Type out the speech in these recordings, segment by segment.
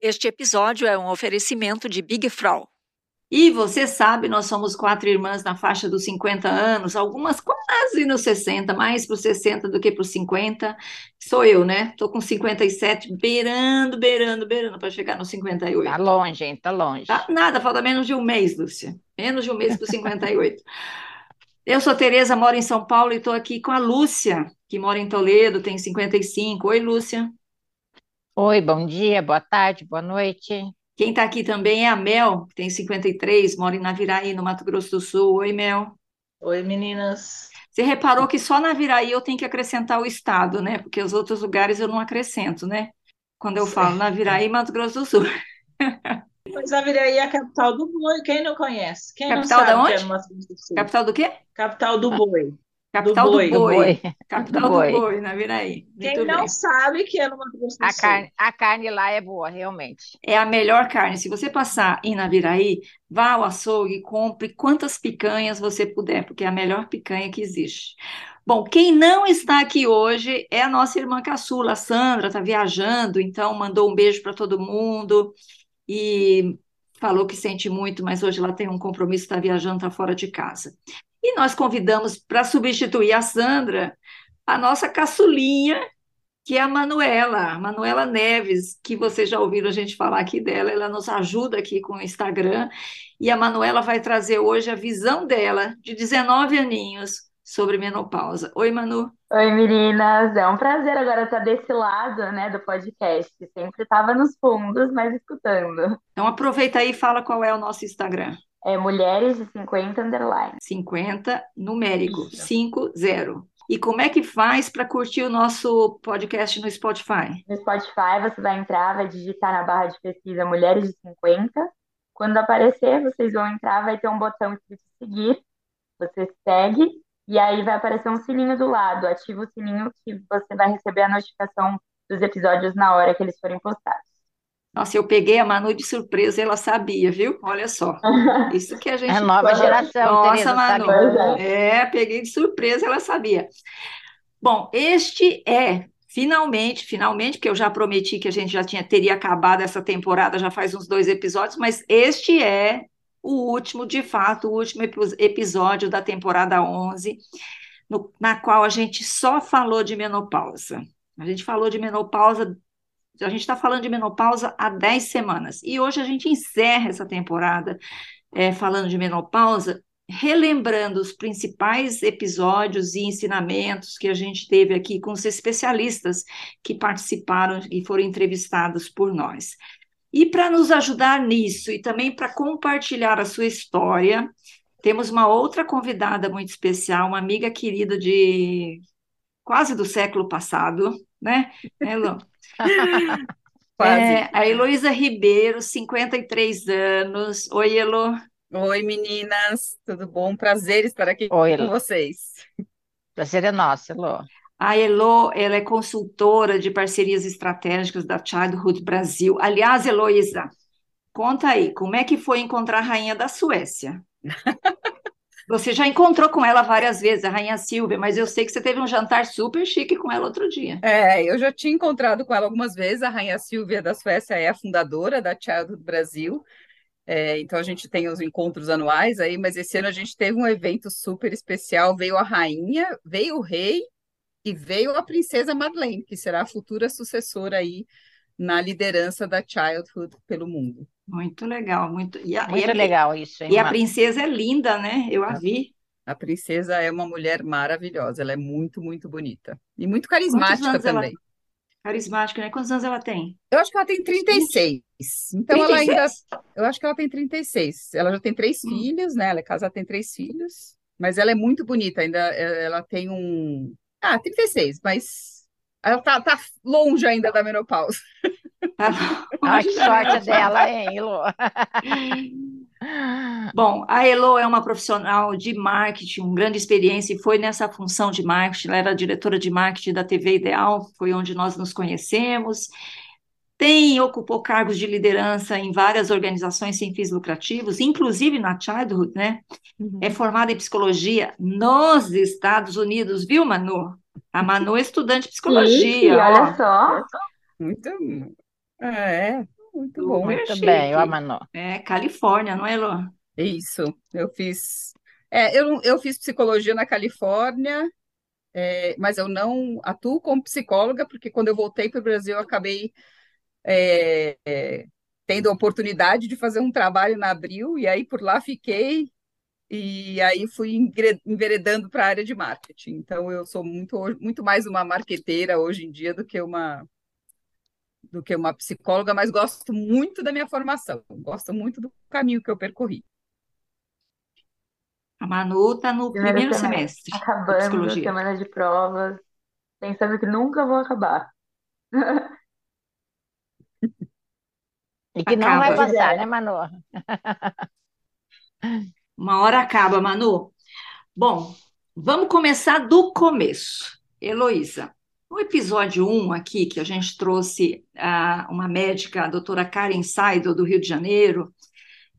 Este episódio é um oferecimento de Big Frau. E você sabe, nós somos quatro irmãs na faixa dos 50 anos, algumas quase nos 60, mais para os 60 do que para os 50. Sou eu, né? Estou com 57, beirando, beirando, beirando para chegar nos 58. Tá longe, hein? Tá longe. Tá, nada, falta menos de um mês, Lúcia. Menos de um mês para os 58. eu sou Tereza, moro em São Paulo e estou aqui com a Lúcia, que mora em Toledo, tem 55. Oi, Lúcia. Oi, bom dia, boa tarde, boa noite. Quem está aqui também é a Mel, que tem 53, mora em Naviraí, no Mato Grosso do Sul. Oi, Mel. Oi, meninas. Você reparou que só Naviraí eu tenho que acrescentar o estado, né? Porque os outros lugares eu não acrescento, né? Quando eu falo Naviraí, Mato Grosso do Sul. Mas Naviraí é a capital do boi, quem não conhece? Quem capital não sabe da onde? que é no Mato Grosso do Sul? Capital do quê? Capital do boi. Capital do boi. boi. Do boi. Capital Do do boi. boi, Naviraí. Quem Muito não bem. sabe que é no Mato Grosso do A Sul. carne, a carne lá é boa, realmente. É a melhor carne. Se você passar em Naviraí, vá ao açougue e compre quantas picanhas você puder, porque é a melhor picanha que existe. Bom, quem não está aqui hoje é a nossa irmã caçula, a Sandra, está viajando, então mandou um beijo para todo mundo e falou que sente muito, mas hoje ela tem um compromisso, está viajando, está fora de casa. E nós convidamos para substituir a Sandra, a nossa caçulinha, que é a Manuela, a Manuela Neves, que vocês já ouviram a gente falar aqui dela, ela nos ajuda aqui com o Instagram, e a Manuela vai trazer hoje a visão dela, de 19 aninhos, sobre menopausa. Oi, Manu. Oi, meninas. É um prazer agora estar desse lado, né, do podcast. Sempre estava nos fundos, mas escutando. Então aproveita aí e fala qual é o nosso Instagram. É Mulheres de 50 Underline. 50 numérico, Isso. 50. E como é que faz para curtir o nosso podcast no Spotify? No Spotify, você vai entrar, vai digitar na barra de pesquisa Mulheres de 50. Quando aparecer, vocês vão entrar, vai ter um botão escrito seguir. Você segue e aí vai aparecer um sininho do lado. Ativa o sininho que você vai receber a notificação dos episódios na hora que eles forem postados. Nossa, eu peguei a Manu de surpresa e ela sabia, viu? Olha só. Isso que a gente. É nova geração, Nossa, Tereza? Manu. Pois É, peguei de surpresa, ela sabia. Bom, este é finalmente, finalmente, porque eu já prometi que a gente já tinha teria acabado essa temporada já faz uns dois episódios, mas este é o último, de fato, o último epi- episódio da temporada 11, no- na qual a gente só falou de menopausa. A gente falou de menopausa a gente está falando de menopausa há 10 semanas. E hoje a gente encerra essa temporada é, falando de menopausa, relembrando os principais episódios e ensinamentos que a gente teve aqui com os especialistas que participaram e foram entrevistados por nós. E para nos ajudar nisso e também para compartilhar a sua história, temos uma outra convidada muito especial, uma amiga querida de quase do século passado, né? Elo? Quase. É, a Heloísa Ribeiro, 53 anos. Oi, Elo. Oi, meninas, tudo bom? Prazer estar aqui Oi, com vocês. Prazer é nosso, Elô. A Elo, ela é consultora de parcerias estratégicas da Childhood Brasil. Aliás, Heloísa, conta aí, como é que foi encontrar a rainha da Suécia? Você já encontrou com ela várias vezes, a rainha Silvia, mas eu sei que você teve um jantar super chique com ela outro dia. É, eu já tinha encontrado com ela algumas vezes. A Rainha Silvia da Suécia é a fundadora da Childhood Brasil. É, então a gente tem os encontros anuais aí, mas esse ano a gente teve um evento super especial. Veio a rainha, veio o rei e veio a princesa Madeleine, que será a futura sucessora aí na liderança da Childhood pelo mundo. Muito legal, muito. E a, e Muito a- legal isso, hein, e a princesa é linda, né? Eu a vi. A princesa é uma mulher maravilhosa, ela é muito, muito bonita e muito carismática anos ela também. Carismática, né? Quantos anos ela tem? Eu acho que ela tem 36. Então ela ainda, 36? eu acho que ela tem 36. Ela já tem três Hum. filhos, né? Ela é casada, tem três filhos, mas ela é muito bonita, ainda é, ela tem um, ah, 36, mas ela tá, tá longe ainda da menopausa. Tá Ai, que sorte dela, hein, Elô? Bom, a Elo é uma profissional de marketing, com grande experiência, e foi nessa função de marketing. Ela era diretora de marketing da TV Ideal, foi onde nós nos conhecemos. Tem, ocupou cargos de liderança em várias organizações sem fins lucrativos, inclusive na Childhood, né? É formada em psicologia nos Estados Unidos, viu, Manu? A Manu é estudante de psicologia, ó. olha só. Muito, é, muito bom. Muito Super bem, ó, chique. Manu. É, Califórnia, não é, Lô? Isso, eu fiz. É, eu, eu fiz psicologia na Califórnia, é, mas eu não atuo como psicóloga, porque quando eu voltei para o Brasil, eu acabei é, tendo a oportunidade de fazer um trabalho na Abril, e aí por lá fiquei, e aí fui enveredando para a área de marketing. Então, eu sou muito, muito mais uma marqueteira hoje em dia do que uma, do que uma psicóloga, mas gosto muito da minha formação, gosto muito do caminho que eu percorri. A Manu está no Primeiro primeiro semestre, acabando, psicologia. semana de provas, pensando que nunca vou acabar. E que não vai passar, né, Manu? Uma hora acaba, Manu. Bom, vamos começar do começo. Heloísa, no episódio 1 aqui, que a gente trouxe uma médica, a doutora Karen Saido, do Rio de Janeiro,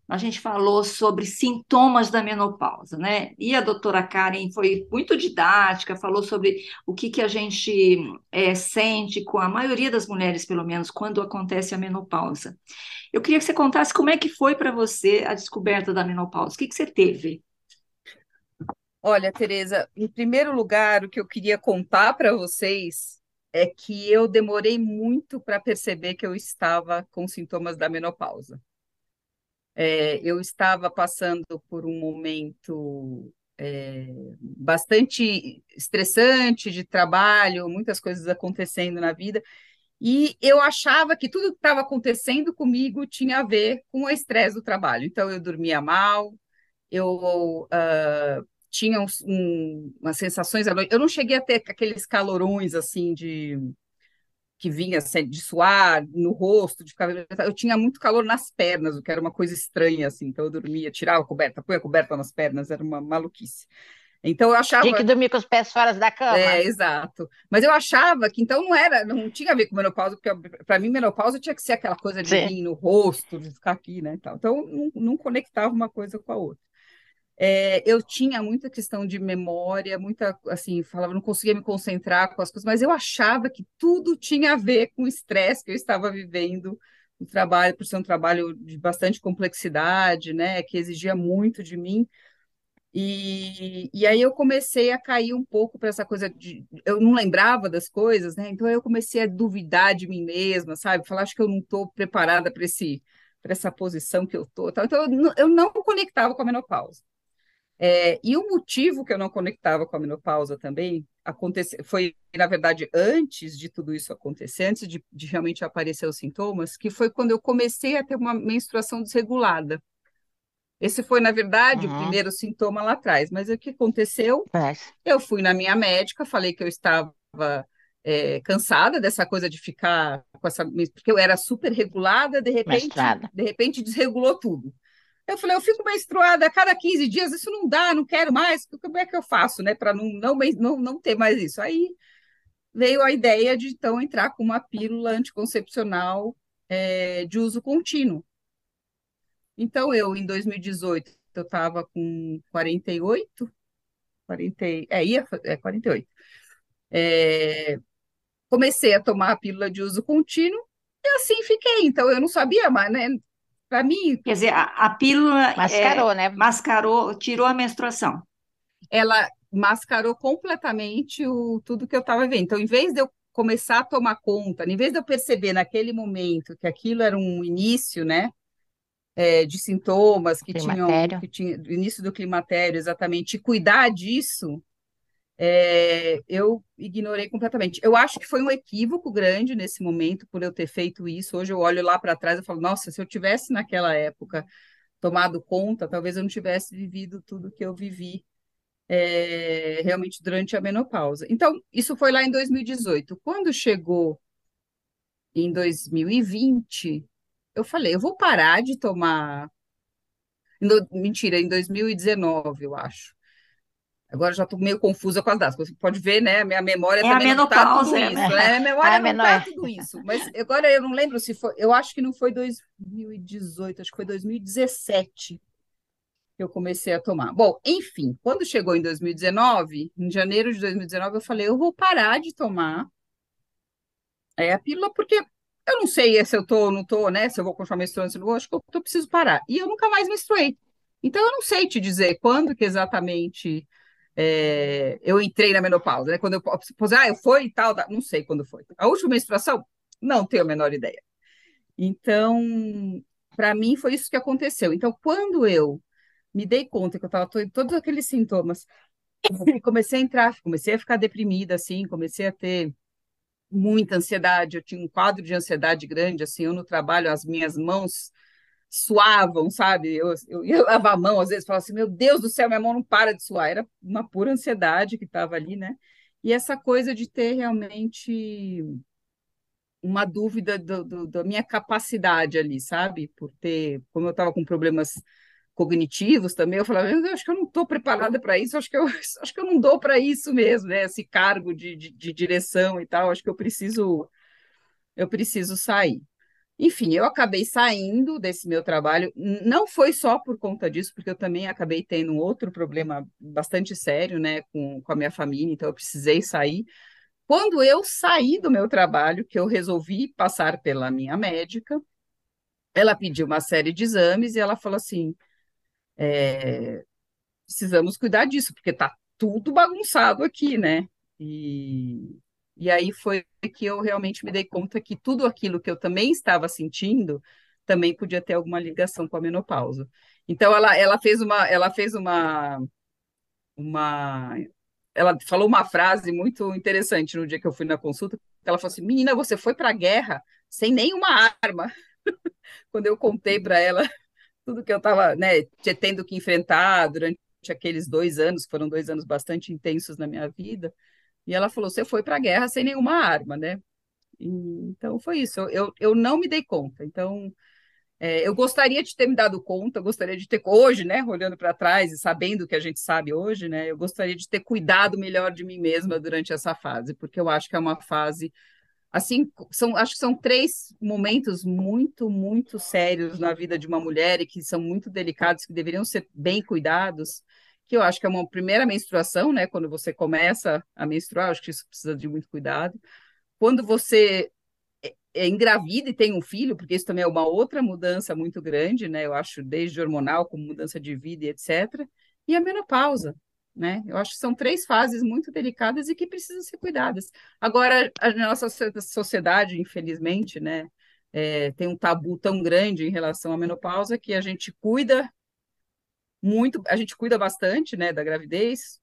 a gente falou sobre sintomas da menopausa, né? E a doutora Karen foi muito didática, falou sobre o que, que a gente eh, sente com a maioria das mulheres, pelo menos, quando acontece a menopausa. Eu queria que você contasse como é que foi para você a descoberta da menopausa. O que, que você teve? Olha, Tereza, em primeiro lugar, o que eu queria contar para vocês é que eu demorei muito para perceber que eu estava com sintomas da menopausa. É, eu estava passando por um momento é, bastante estressante de trabalho, muitas coisas acontecendo na vida, e eu achava que tudo que estava acontecendo comigo tinha a ver com o estresse do trabalho. Então, eu dormia mal, eu ah, tinha uns- um- umas sensações à noite. Eu não cheguei a ter aqueles calorões assim de que vinha assim, de suar no rosto, de ficar. Eu tinha muito calor nas pernas, o que era uma coisa estranha assim. Então, eu dormia, tirava a coberta, põe a coberta nas pernas, era uma maluquice. Então, eu achava. Tinha que dormir com os pés fora da cama. É, exato. Mas eu achava que então não era, não tinha a ver com menopausa, porque para mim menopausa tinha que ser aquela coisa de Sim. vir no rosto, de ficar aqui, né, tal. Então não, não conectava uma coisa com a outra. É, eu tinha muita questão de memória, muita, assim, falava, não conseguia me concentrar com as coisas, mas eu achava que tudo tinha a ver com o estresse que eu estava vivendo no trabalho, por ser um trabalho de bastante complexidade, né, que exigia muito de mim. E, e aí eu comecei a cair um pouco para essa coisa de. Eu não lembrava das coisas, né? Então eu comecei a duvidar de mim mesma, sabe? Falar, acho que eu não estou preparada para esse, para essa posição que eu estou. Então eu, não- eu não conectava com a menopausa. É, e o motivo que eu não conectava com a menopausa também acontece, foi, na verdade, antes de tudo isso acontecer, antes de, de realmente aparecer os sintomas, que foi quando eu comecei a ter uma menstruação desregulada. Esse foi, na verdade, o Uhum. primeiro sintoma lá atrás. Mas o que aconteceu? Mas, Eu fui na minha médica, falei que eu estava é, cansada dessa coisa de ficar com essa. Porque eu era super regulada, de repente, Mestrada. de repente desregulou tudo. Eu falei, eu fico menstruada a cada 15 dias, isso não dá, não quero mais. Como é que eu faço, né, para não, não, não, não ter mais isso? Aí veio a ideia de então entrar com uma pílula anticoncepcional é, de uso contínuo. Então, eu, em 2018, eu estava com 48, 40, e- é, ia, é, 48. É, comecei a tomar a pílula de uso contínuo e assim fiquei. Então, eu não sabia mais, né? Para mim, Quer dizer, a, a pílula é, mascarou, né? mascarou, tirou a menstruação. ela mascarou completamente o, tudo que eu estava vendo. Então, em vez de eu começar a tomar conta, em vez de eu perceber naquele momento que aquilo era um início, né, é, de sintomas que tinham, Climatério. que tinha, do início do climatério, exatamente, e cuidar disso, é, eu ignorei completamente. Eu acho que foi um equívoco grande nesse momento por eu ter feito isso. Hoje eu olho lá para trás e falo, nossa, se eu tivesse naquela época tomado conta, talvez eu não tivesse vivido tudo que eu vivi é, realmente durante a menopausa. Então, isso foi lá em 2018. Quando chegou em 2020, eu falei, eu vou parar de tomar. No- mentira, em 2019, eu acho. Agora já estou meio confusa com as datas. Você pode ver, né? A minha memória É a também não está tudo menopausa, é, isso, né? A memória A não menor- está tudo isso. Mas agora eu não lembro se foi. Eu acho que não foi 2018, acho que foi 2017 que eu comecei a tomar. Bom, enfim, quando chegou em 2019, em janeiro de 2019, eu falei, eu vou parar de tomar é, a pílula, porque eu não sei se eu tô ou não tô, né? Se eu vou continuar menstruando, se eu não vou, acho que eu, eu preciso parar. E eu nunca mais menstruei. Então, eu não sei te dizer quando que exatamente é, eu entrei na menopausa, né? Quando eu, ah, eu fui e tal, não sei quando foi. A última menstruação, não tenho a menor ideia. Então, para mim, foi isso que aconteceu. Então, quando eu me dei conta que eu estava todos aqueles sintomas, comecei a entrar, comecei a ficar deprimida, assim, comecei a ter muita ansiedade, eu tinha um quadro de ansiedade grande, assim, eu no trabalho, as minhas mãos suavam, sabe? Eu, eu ia lavar a mão, às vezes falava assim, meu Deus do céu, minha mão não para de suar. Era uma pura ansiedade que estava ali, né? E essa coisa de ter realmente uma dúvida do, do, da minha capacidade ali, sabe? Por ter, como eu estava com problemas cognitivos também, eu falava, eu acho que eu não estou preparada para isso, acho que eu acho que eu não dou para isso mesmo, né? Esse cargo de, de, de direção e tal, acho que eu preciso eu preciso sair. Enfim, eu acabei saindo desse meu trabalho, não foi só por conta disso, porque eu também acabei tendo um outro problema bastante sério, né, com, com a minha família, então eu precisei sair. Quando eu saí do meu trabalho, que eu resolvi passar pela minha médica, ela pediu uma série de exames e ela falou assim: é, precisamos cuidar disso, porque tá tudo bagunçado aqui, né? E e aí foi que eu realmente me dei conta que tudo aquilo que eu também estava sentindo também podia ter alguma ligação com a menopausa. Então ela, ela fez uma ela fez uma uma ela falou uma frase muito interessante no dia que eu fui na consulta. Ela falou assim: "Menina, você foi para a guerra sem nenhuma arma". Quando eu contei para ela tudo que eu estava, né, tendo que enfrentar durante aqueles dois anos, foram dois anos bastante intensos na minha vida, e ela falou: você foi para a guerra sem nenhuma arma, né? E, então foi isso. Eu, eu não me dei conta. Então é, eu gostaria de ter me dado conta, gostaria de ter hoje, né, olhando para trás e sabendo o que a gente sabe hoje, né, eu gostaria de ter cuidado melhor de mim mesma durante essa fase, porque eu acho que é uma fase assim, são, acho que são três momentos muito, muito sérios na vida de uma mulher e que são muito delicados, que deveriam ser bem cuidados que eu acho que é uma primeira menstruação, né? Quando você começa a menstruar, acho que isso precisa de muito cuidado. Quando você é, é engravida e tem um filho, porque isso também é uma outra mudança muito grande, né? Eu acho, desde hormonal, como mudança de vida e etc. E a menopausa, né? Eu acho que são três fases muito delicadas e que precisam ser cuidadas. Agora, a nossa sociedade, infelizmente, né? É, tem um tabu tão grande em relação à menopausa que a gente cuida muito, a gente cuida bastante, né, da gravidez,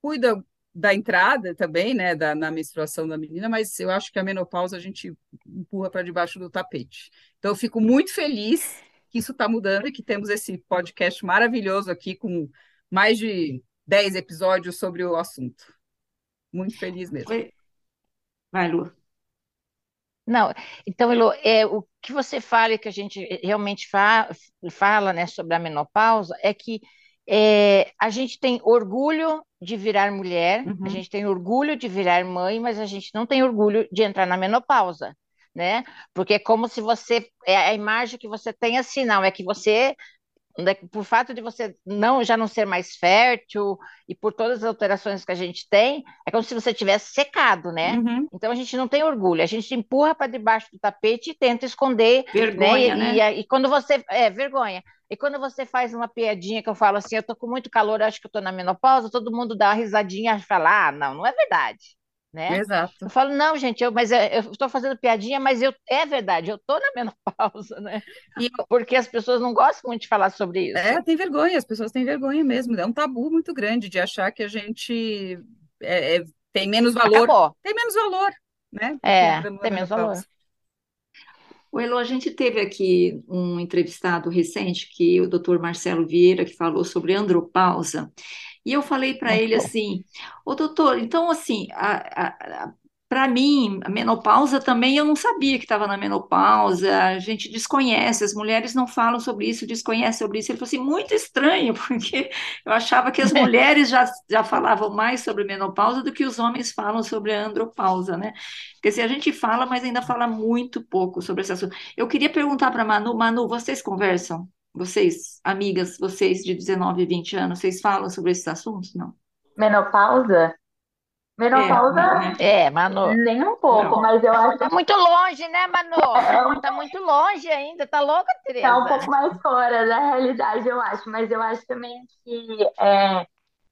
cuida da entrada também, né, da, na menstruação da menina, mas eu acho que a menopausa a gente empurra para debaixo do tapete. Então, eu fico muito feliz que isso está mudando e que temos esse podcast maravilhoso aqui com mais de 10 episódios sobre o assunto. Muito feliz mesmo. Vai, Lu. Não, então, Elo, é, o que você fala, que a gente realmente fa fala né, sobre a menopausa, é que é, a gente tem orgulho de virar mulher, uhum. a gente tem orgulho de virar mãe, mas a gente não tem orgulho de entrar na menopausa, né? Porque é como se você, é a imagem que você tem assim, não, é que você por fato de você não já não ser mais fértil e por todas as alterações que a gente tem, é como se você tivesse secado, né? Uhum. Então a gente não tem orgulho, a gente empurra para debaixo do tapete e tenta esconder. Né? Vergonha, né? E, e, e, quando você. É, vergonha. E quando você faz uma piadinha que eu falo assim, eu tô com muito calor, acho que eu tô na menopausa, todo mundo dá uma risadinha e fala, ah, não, não é verdade né? Exato. Eu falo, não, gente, eu, mas é, eu estou fazendo piadinha, mas eu, é verdade, eu estou na menopausa, né? E, Porque as pessoas não gostam muito de falar sobre isso. É, tem vergonha, as pessoas têm vergonha mesmo. É um tabu muito grande de achar que a gente é, é, tem menos valor. Acabou. Tem menos valor, né? É, tem menos valor. O Elo, a gente teve aqui um entrevistado recente, que o doutor Marcelo Vieira, que falou sobre andropausa, e eu falei para ele assim, ô doutor, então assim, para mim, a menopausa também eu não sabia que estava na menopausa, a gente desconhece, as mulheres não falam sobre isso, desconhecem sobre isso. Ele falou assim, muito estranho, porque eu achava que as mulheres já, já falavam mais sobre menopausa do que os homens falam sobre a andropausa, né? Porque se a gente fala, mas ainda fala muito pouco sobre esse assunto. Eu queria perguntar para Manu, Manu, vocês conversam? Vocês, amigas, vocês de 19 e 20 anos, vocês falam sobre esses assuntos? Não? Menopausa? Menopausa, É, Manu. nem um pouco, Não. mas eu acho Tá muito longe, né, Manu? Tá muito longe ainda. Tá louca, que tá um Tereza? pouco mais fora da realidade, eu acho. Mas eu acho também que é,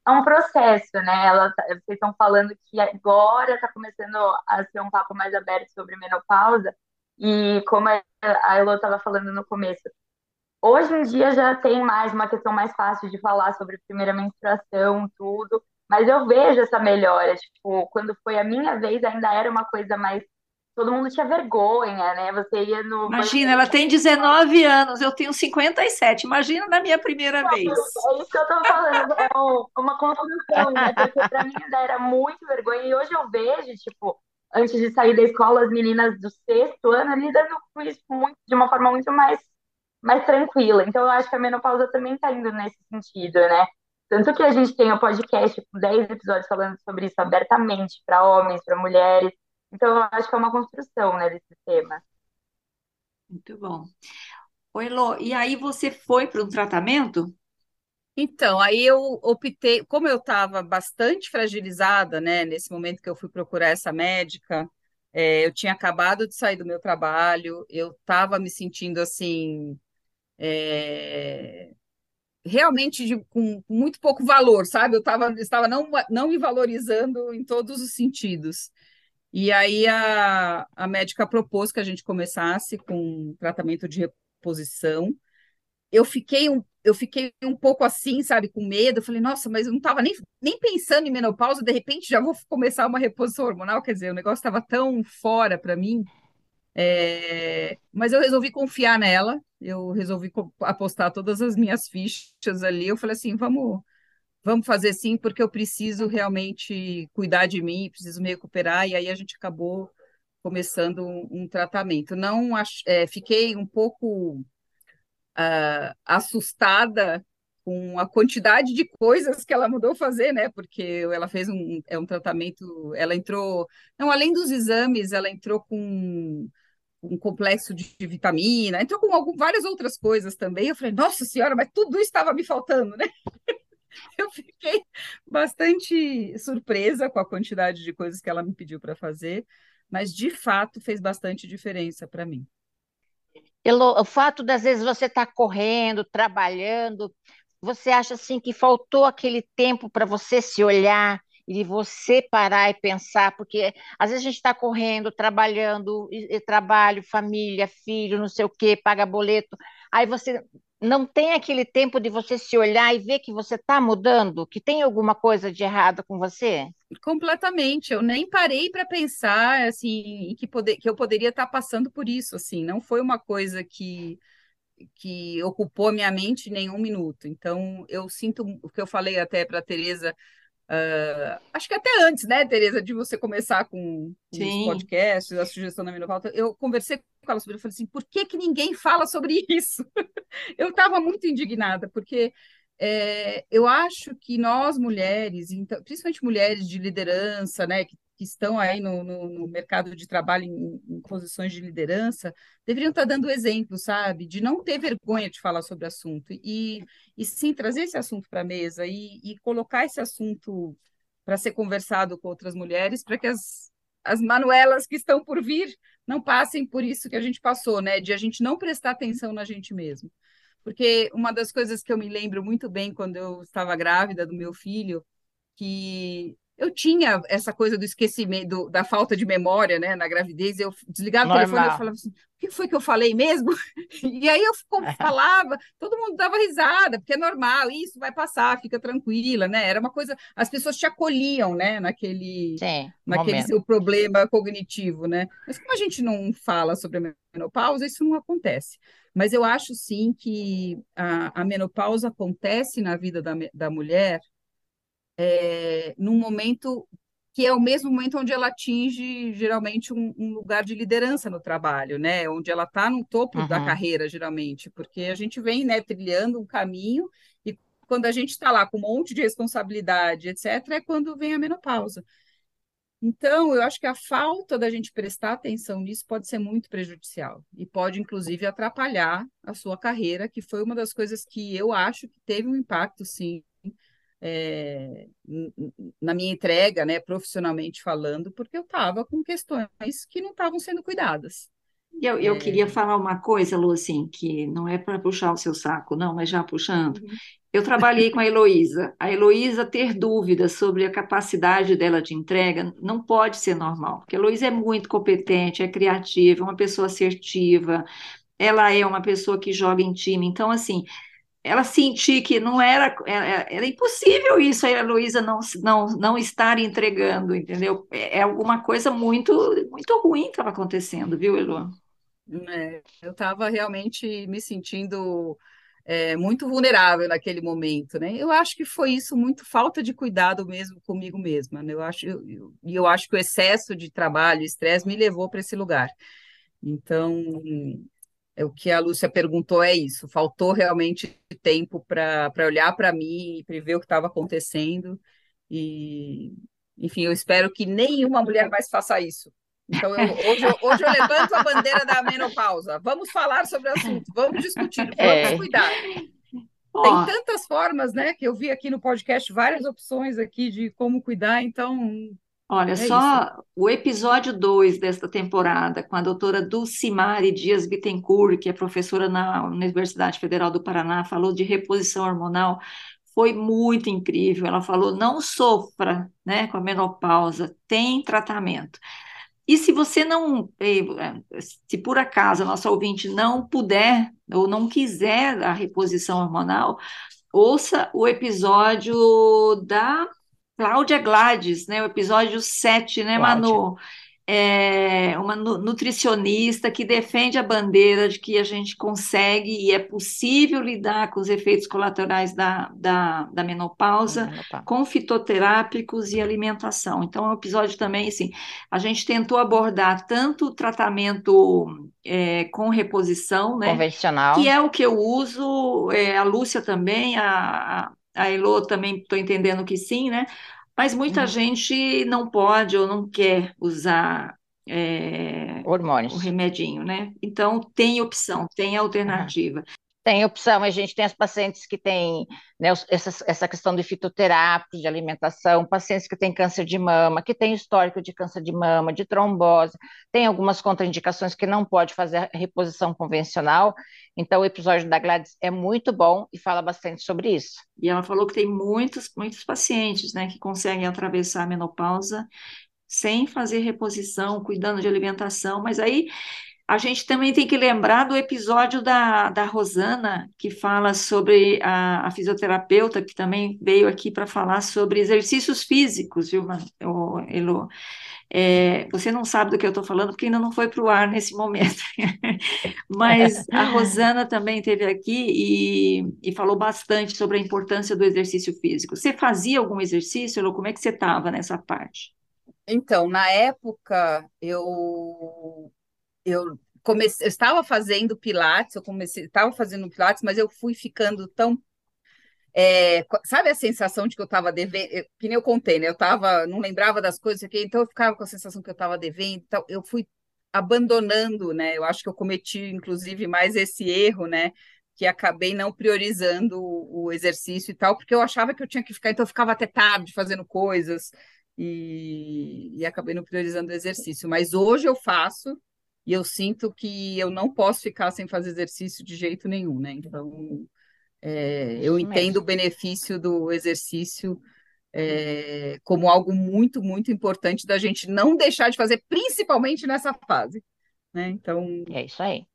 é um processo, né? Ela, tá- vocês estão falando que agora está começando a ser um papo mais aberto sobre menopausa, e como a a Elo estava falando no começo, hoje em dia já tem mais uma questão mais fácil de falar sobre primeira menstruação, tudo, mas eu vejo essa melhora. Tipo, quando foi a minha vez, ainda era uma coisa mais. Todo mundo tinha vergonha, né? Você ia no Imagina, ela tem 19 anos, eu tenho 57. Imagina na minha primeira vez. É isso que eu tô falando, é um- uma construção, né? Porque pra mim ainda era muito vergonha. E hoje eu vejo, tipo, antes de sair da escola, as meninas do sexto ano lidando com isso muito, de uma forma muito mais, mais tranquila. Então eu acho que a menopausa também tá indo nesse sentido, né? Tanto que a gente tem o podcast com 10 episódios falando sobre isso abertamente para homens, para mulheres. Então eu acho que é uma construção, né, desse tema. Muito bom. Oi, Lô, e aí você foi para um tratamento? Então, aí eu optei, como eu estava bastante fragilizada, né, nesse momento que eu fui procurar essa médica, é, eu tinha acabado de sair do meu trabalho, eu estava me sentindo assim, é, realmente de- com, muito pouco valor, sabe? Eu tava, estava não, não me valorizando em todos os sentidos. E aí a, a médica propôs que a gente começasse com tratamento de reposição. Eu fiquei um, eu fiquei um pouco assim, sabe, com medo. Eu falei, nossa, mas eu não estava nem, nem pensando em menopausa, de repente já vou começar uma reposição hormonal. Quer dizer, o negócio estava tão fora para mim. É, mas eu resolvi confiar nela, eu resolvi apostar todas as minhas fichas ali. Eu falei assim, vamos, vamos fazer sim, porque eu preciso realmente cuidar de mim, preciso me recuperar. E aí a gente acabou começando um, um tratamento. Não ach, é, fiquei um pouco ah, assustada com a quantidade de coisas que ela mudou fazer, né? Porque ela fez um, é um tratamento, ela entrou, não, além dos exames, ela entrou com um complexo de vitamina, entrou com algum, várias outras coisas também. Eu falei, nossa senhora, mas tudo estava me faltando, né? Eu fiquei bastante surpresa com a quantidade de coisas que ela me pediu para fazer, mas de fato fez bastante diferença para mim. Elo, o fato das vezes você estar correndo, trabalhando, você acha assim que faltou aquele tempo para você se olhar e você parar e pensar, porque às vezes a gente está correndo, trabalhando, e, e trabalho, família, filho, não sei o quê, paga boleto, aí você não tem aquele tempo de você se olhar e ver que você está mudando, que tem alguma coisa de errado com você? Completamente, eu nem parei para pensar assim que, poder, que eu poderia estar passando por isso, assim, não foi uma coisa que que ocupou minha mente nem um minuto. Então, eu sinto o que eu falei até para a Tereza, uh, acho que até antes, né, Tereza, de você começar com, com os podcasts, a sugestão da Menopausa, eu conversei com ela sobre isso, eu falei assim, por que, que ninguém fala sobre isso? eu estava muito indignada, porque é, eu acho que nós mulheres, então, principalmente mulheres de liderança, né, que que estão aí no, no, no mercado de trabalho em, em, posições de liderança, deveriam estar dando exemplo, sabe? De não ter vergonha de falar sobre o assunto e, e sim trazer esse assunto para a mesa e, e, colocar esse assunto para ser conversado com outras mulheres, para que as, as manuelas que estão por vir não passem por isso que a gente passou, né? De a gente não prestar atenção na gente mesmo. Porque uma das coisas que eu me lembro muito bem quando eu estava grávida do meu filho, que eu tinha essa coisa do esquecimento, da falta de memória, né, na gravidez, eu desligava Normal. o telefone e falava assim, o que foi que eu falei mesmo? E aí eu falava, todo mundo dava risada, porque é normal, isso vai passar, fica tranquila, né? Era uma coisa, as pessoas te acolhiam, né, naquele, Sim, naquele momento. seu problema cognitivo, né? Mas como a gente não fala sobre a menopausa, isso não acontece. Mas eu acho sim que a, a menopausa acontece na vida da, da mulher é, num momento que é o mesmo momento onde ela atinge geralmente um, um lugar de liderança no trabalho, né? Onde ela está no topo uhum. da carreira, geralmente, porque a gente vem né, trilhando um caminho e quando a gente está lá com um monte de responsabilidade, etc., é quando vem a menopausa. Então, eu acho que a falta da gente prestar atenção nisso pode ser muito prejudicial e pode, inclusive, atrapalhar a sua carreira, que foi uma das coisas que eu acho que teve um impacto, sim, é, na minha entrega, né, profissionalmente falando, porque eu estava com questões que não estavam sendo cuidadas. Eu, eu é... queria falar uma coisa, Lu, assim, que não é para puxar o seu saco, não, mas já puxando. Uhum. Eu trabalhei com a Heloísa. A Heloísa ter dúvidas sobre a capacidade dela de entrega não pode ser normal, porque a Heloísa é muito competente, é criativa, é uma pessoa assertiva, ela é uma pessoa que joga em time. Então, assim, ela sentir que não era, era, é, é, era impossível isso, a Heloísa não, não, não estar entregando, entendeu? É, é alguma coisa muito, muito ruim que estava acontecendo, viu, Elo? É, eu estava realmente me sentindo é, muito vulnerável naquele momento, né? Eu acho que foi isso, muito falta de cuidado mesmo comigo mesma, né? Eu acho, e eu, eu, eu acho que o excesso de trabalho, estresse me levou para esse lugar. Então, o que a Lúcia perguntou é isso, faltou realmente tempo para olhar para mim e para ver o que estava acontecendo. E, enfim, eu espero que nenhuma mulher mais faça isso, então, eu, hoje, eu, hoje eu levanto a bandeira da menopausa. Vamos falar sobre o assunto, vamos discutir, vamos é. cuidar. Tem tantas formas, né? Que eu vi aqui no podcast várias opções aqui de como cuidar, então. Olha, é só isso. o episódio 2 desta temporada, com a doutora Dulcimari Dias Bittencourt, que é professora na Universidade Federal do Paraná, falou de reposição hormonal, foi muito incrível. Ela falou: não sofra né, com a menopausa, tem tratamento. E se você não, eh, se por acaso a nossa ouvinte não puder ou não quiser a reposição hormonal, ouça o episódio da Cláudia Gladys, né? O episódio 7, né, Cláudia. Manu? é uma nutricionista que defende a bandeira de que a gente consegue e é possível lidar com os efeitos colaterais da, da, da menopausa com fitoterápicos e alimentação. Então, é um episódio também, assim, a gente tentou abordar tanto o tratamento é, com reposição, né? Convencional. Que é o que eu uso, é, a Lúcia também, a, a Elo também estou entendendo que sim, né? Mas muita uhum. gente não pode ou não quer usar é, hormônios, o remedinho, né? Então tem opção, tem alternativa. Uhum. Tem opção, a gente tem as pacientes que têm né, essa, essa questão de fitoterápicos, de alimentação, pacientes que têm câncer de mama, que têm histórico de câncer de mama, de trombose, tem algumas contraindicações que não pode fazer reposição convencional. Então, o episódio da Gladys é muito bom e fala bastante sobre isso. E ela falou que tem muitos, muitos pacientes né, que conseguem atravessar a menopausa sem fazer reposição, cuidando de alimentação, mas aí a gente também tem que lembrar do episódio da, da Rosana, que fala sobre a, a fisioterapeuta, que também veio aqui para falar sobre exercícios físicos, viu, Elo? É, você não sabe do que eu estou falando, porque ainda não foi para o ar nesse momento. Mas a Rosana também esteve aqui e, e, falou bastante sobre a importância do exercício físico. Você fazia algum exercício, Elo? Como é que você estava nessa parte? Então, na época, eu eu comecei, eu estava fazendo pilates, eu comecei, estava fazendo pilates, mas eu fui ficando tão é, sabe a sensação de que eu estava devendo, que nem eu contei, né? Eu tava, não lembrava das coisas, aqui, então eu ficava com a sensação que eu estava devendo, então eu fui abandonando, né? Eu acho que eu cometi, inclusive, mais esse erro, né? Que acabei não priorizando o, o exercício e tal, porque eu achava que eu tinha que ficar, então eu ficava até tarde fazendo coisas e, e acabei não priorizando o exercício. Mas hoje eu faço, e eu sinto que eu não posso ficar sem fazer exercício de jeito nenhum, né? Então, é, eu entendo o benefício do exercício é, como algo muito, muito importante da gente não deixar de fazer, principalmente nessa fase, né? Então... É isso aí.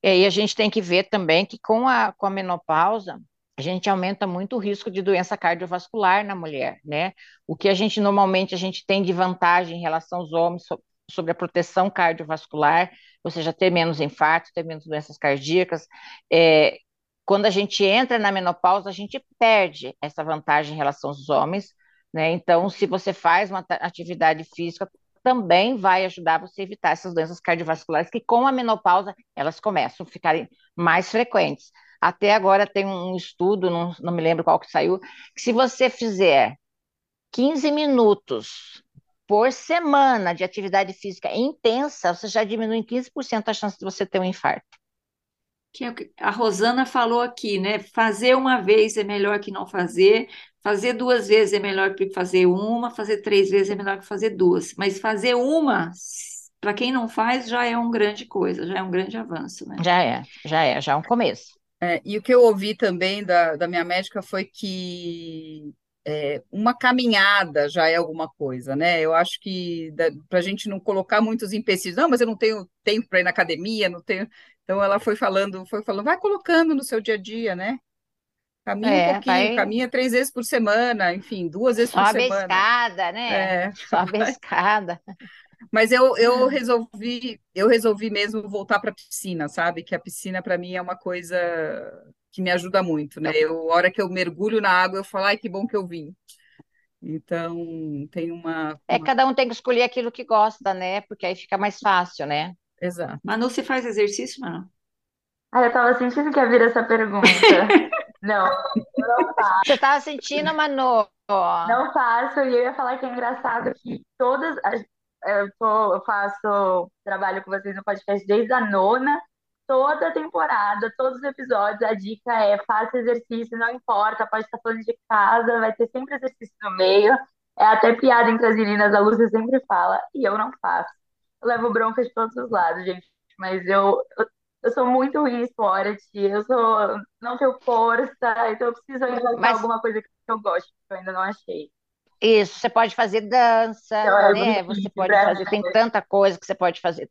E aí a gente tem que ver também que com a, com a menopausa, a gente aumenta muito o risco de doença cardiovascular na mulher, né? O que a gente normalmente a gente tem de vantagem em relação aos homens sobre a proteção cardiovascular, ou seja, ter menos infarto, ter menos doenças cardíacas. É, quando a gente entra na menopausa, a gente perde essa vantagem em relação aos homens, né? Então, se você faz uma atividade física, também vai ajudar você a evitar essas doenças cardiovasculares que, com a menopausa, elas começam a ficarem mais frequentes. Até agora tem um estudo, não, não me lembro qual que saiu, que se você fizer 15 minutos por semana de atividade física intensa, você já diminui em 15% a chance de você ter um infarto. 15% Que é que a Rosana falou aqui, né? Fazer uma vez é melhor que não fazer, fazer duas vezes é melhor que fazer uma, fazer três vezes é melhor que fazer duas. Mas fazer uma, para quem não faz, já é uma grande coisa, já é um grande avanço, né? Já é, já é, já é um começo. É, e o que eu ouvi também da, da minha médica foi que é, uma caminhada já é alguma coisa, né? Eu acho que para a gente não colocar muitos empecilhos, não, mas eu não tenho tempo para ir na academia, não tenho. Então ela foi falando, foi falando, vai colocando no seu dia a dia, né? Caminha um É, pouquinho, vai caminha três vezes por semana, enfim, duas vezes por sobe semana. escada, né? É, Sobe escada. mas eu, eu resolvi, eu resolvi mesmo voltar para a piscina, sabe? Que a piscina para mim é uma coisa que me ajuda muito, né? Eu, a hora que eu mergulho na água, eu falo, ai, que bom que eu vim. Então, tem uma, É, uma... cada um tem que escolher aquilo que gosta, né? Porque aí fica mais fácil, né? Exato. Manu, você faz exercício, Manu? Ah, eu tava sentindo que ia vir essa pergunta. Não, não faço. Você estava sentindo, Manu? Não faço, e eu ia falar que é engraçado que todas. as- Eu, tô- eu faço trabalho com vocês no podcast desde a nona, toda temporada, todos os episódios, a dica é faça exercício, não importa, pode estar falando de casa, vai ter sempre exercício no meio. É até piada entre as meninas, a Lúcia sempre fala, e eu não faço. Eu levo bronca de todos os lados, gente, mas eu, eu, eu sou muito ruim em esporte, eu sou, não tenho força, então eu preciso inventar Mas alguma coisa que eu gosto, que eu ainda não achei. isso, você pode fazer dança, Então, é né? Você pode pra fazer, tem tanta coisa que você pode fazer.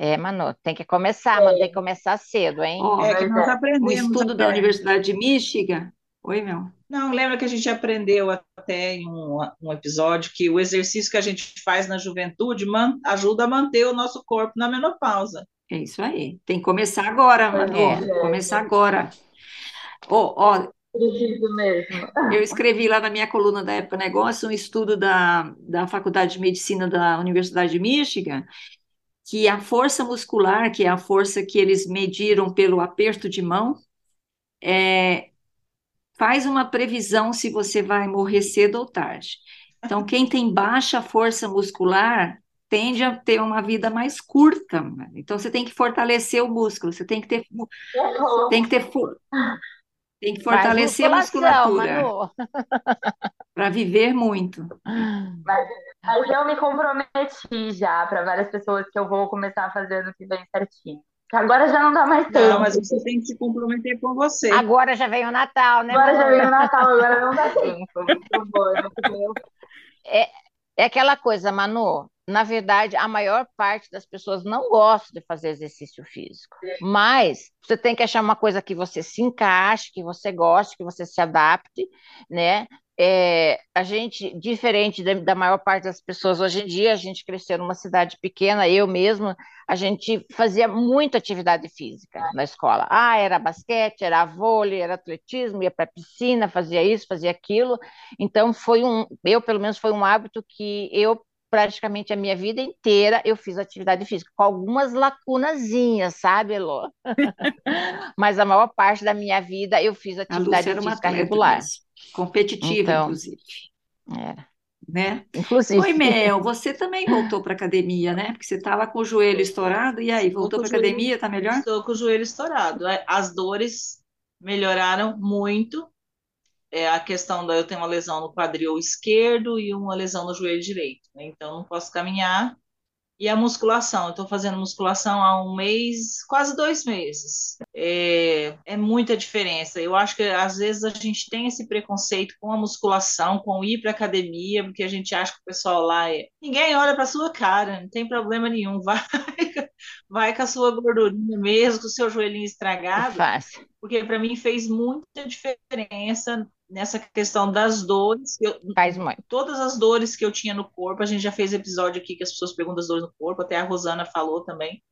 É, Manu, tem que começar, Manu, tem que começar cedo, hein? Ó, É que nós é. um aprendemos estudo da. Universidade de Michigan. Oi, meu. Não, lembra que a gente aprendeu até em um, um episódio que o exercício que a gente faz na juventude man- ajuda a manter o nosso corpo na menopausa. É isso aí. Tem que começar agora, Pois Manu. É. Tem que começar agora. Ó, ó, Preciso mesmo. eu escrevi lá na minha coluna da Época Negócio um estudo da, da Faculdade de Medicina da Universidade de Michigan, que a força muscular, que é a força que eles mediram pelo aperto de mão, é, faz uma previsão se você vai morrer cedo ou tarde. Então, quem tem baixa força muscular tende a ter uma vida mais curta. Então, você tem que fortalecer o músculo, você tem que ter, tem que ter, tem que fortalecer a musculatura Manu. para viver muito. Mas, mas eu me comprometi já para várias pessoas que eu vou começar a fazer no que vem certinho. Que agora já não dá mais Não, tempo. mas você tem que se comprometer com você. Agora já vem o Natal, né, Agora já veio o Natal, agora não dá tempo. Por favor, vem eu É, é aquela coisa, Manu. Na verdade, a maior parte das pessoas não gosta de fazer exercício físico. Mas você tem que achar uma coisa que você se encaixe, que você goste, que você se adapte, né? É, a gente, diferente da, da maior parte das pessoas hoje em dia, a gente cresceu numa cidade pequena, eu mesma, a gente fazia muita atividade física na escola. Ah, era basquete, era vôlei, era atletismo, ia para piscina, fazia isso, fazia aquilo. Então foi um, eu pelo menos foi um hábito que eu praticamente a minha vida inteira eu fiz atividade física, com algumas lacunazinhas, sabe, Elô? Mas a maior parte da minha vida eu fiz A atividade Lúcia era uma física atleta regular. mesmo, competitiva, Então, inclusive, era. né? Inclusive, Oi, Mel, você também voltou para academia, né? Porque você estava com o joelho estourado, e aí, voltou para academia, tá melhor? estou com o joelho estourado. É, As dores melhoraram muito. É a questão da eu tenho uma lesão no quadril esquerdo e uma lesão no joelho direito, né? Então não posso caminhar. E a musculação, eu estou fazendo musculação há um mês, quase dois meses. É, é muita diferença. Eu acho que às vezes a gente tem esse preconceito com a musculação, com ir para academia, porque a gente acha que o pessoal lá é. Ninguém olha para sua cara, não tem problema nenhum. Vai, vai com a sua gordurinha mesmo, com o seu joelhinho é estragado, fácil. Porque para mim fez muita diferença nessa questão das dores. Eu, Faz muito. todas as dores que eu tinha no corpo, a gente já fez episódio aqui que as pessoas perguntam as dores no corpo, até a Rosana falou também.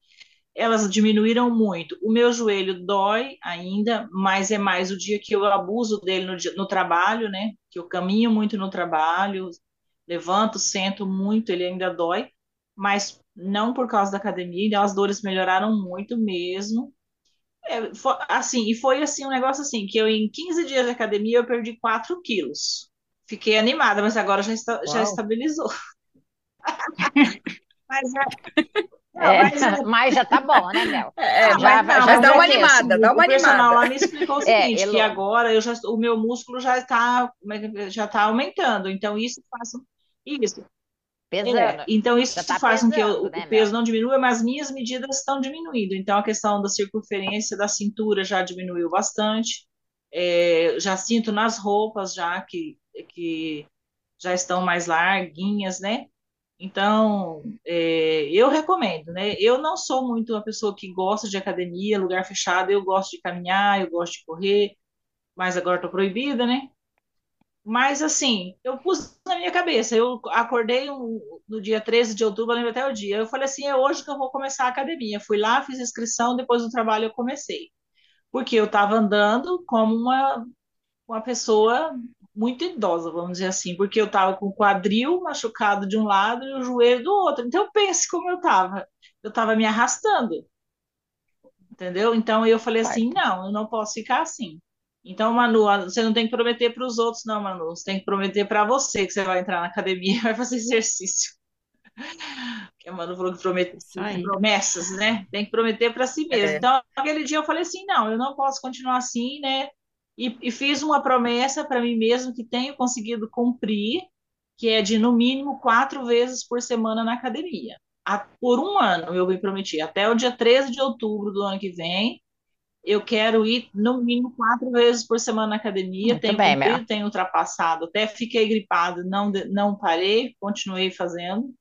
Elas diminuíram muito. O meu joelho dói ainda, mas é mais o dia que eu abuso dele no, dia- no trabalho, né? Que eu caminho muito no trabalho, levanto, sento muito, ele ainda dói, mas não por causa da academia, então as dores melhoraram muito mesmo. É, fo- assim, e foi assim um negócio assim, que eu em 15 dias de academia eu perdi 4 quilos. Fiquei animada, mas agora já, está, já estabilizou. Mas é, Não, É, mas, é- mas já tá bom, né, Mel? É, Ah, Já- mas, já não, mas dá mas uma é que, animada, assim, dá o uma personal animada. lá me explicou o É, seguinte, que agora eu já, o meu músculo já está, já está aumentando, então isso faz isso. É, Pesando. então isso tá faz com que eu- né, o peso não diminua, mas minhas medidas estão diminuindo. Então a questão da circunferência da cintura já diminuiu bastante. É, já sinto nas roupas já que, que já estão mais larguinhas, né? Então, é, eu recomendo, né? Eu não sou muito uma pessoa que gosta de academia, lugar fechado, eu gosto de caminhar, eu gosto de correr, mas agora estou proibida, né? Mas, assim, eu pus na minha cabeça, eu acordei um- no dia 13 de outubro, eu lembro até o dia, eu falei assim, é hoje que eu vou começar a academia. Fui lá, fiz inscrição, depois do trabalho eu comecei. Porque eu estava andando como uma, uma pessoa muito idosa, vamos dizer assim, porque eu estava com o quadril machucado de um lado e o joelho do outro. Então, pense como eu estava. Eu estava me arrastando, entendeu? Então, eu falei assim, não, eu não posso ficar assim. Então, Manu, você não tem que prometer para os outros, não, Manu. Você tem que prometer para você que você vai entrar na academia e vai fazer exercício. Que a Manu falou que promete, promessas, né? Tem que prometer para si mesmo. É. Então, aquele dia eu falei assim, não, eu não posso continuar assim, né? E, e fiz uma promessa para mim mesmo que tenho conseguido cumprir, que é de no mínimo quatro vezes por semana na academia. A- por um ano eu me prometi, até o dia 13 de outubro do ano que vem, eu quero ir no mínimo quatro vezes por semana na academia. Muito tenho bem, cumprido, tenho ultrapassado, até fiquei gripado, não, não parei, continuei fazendo.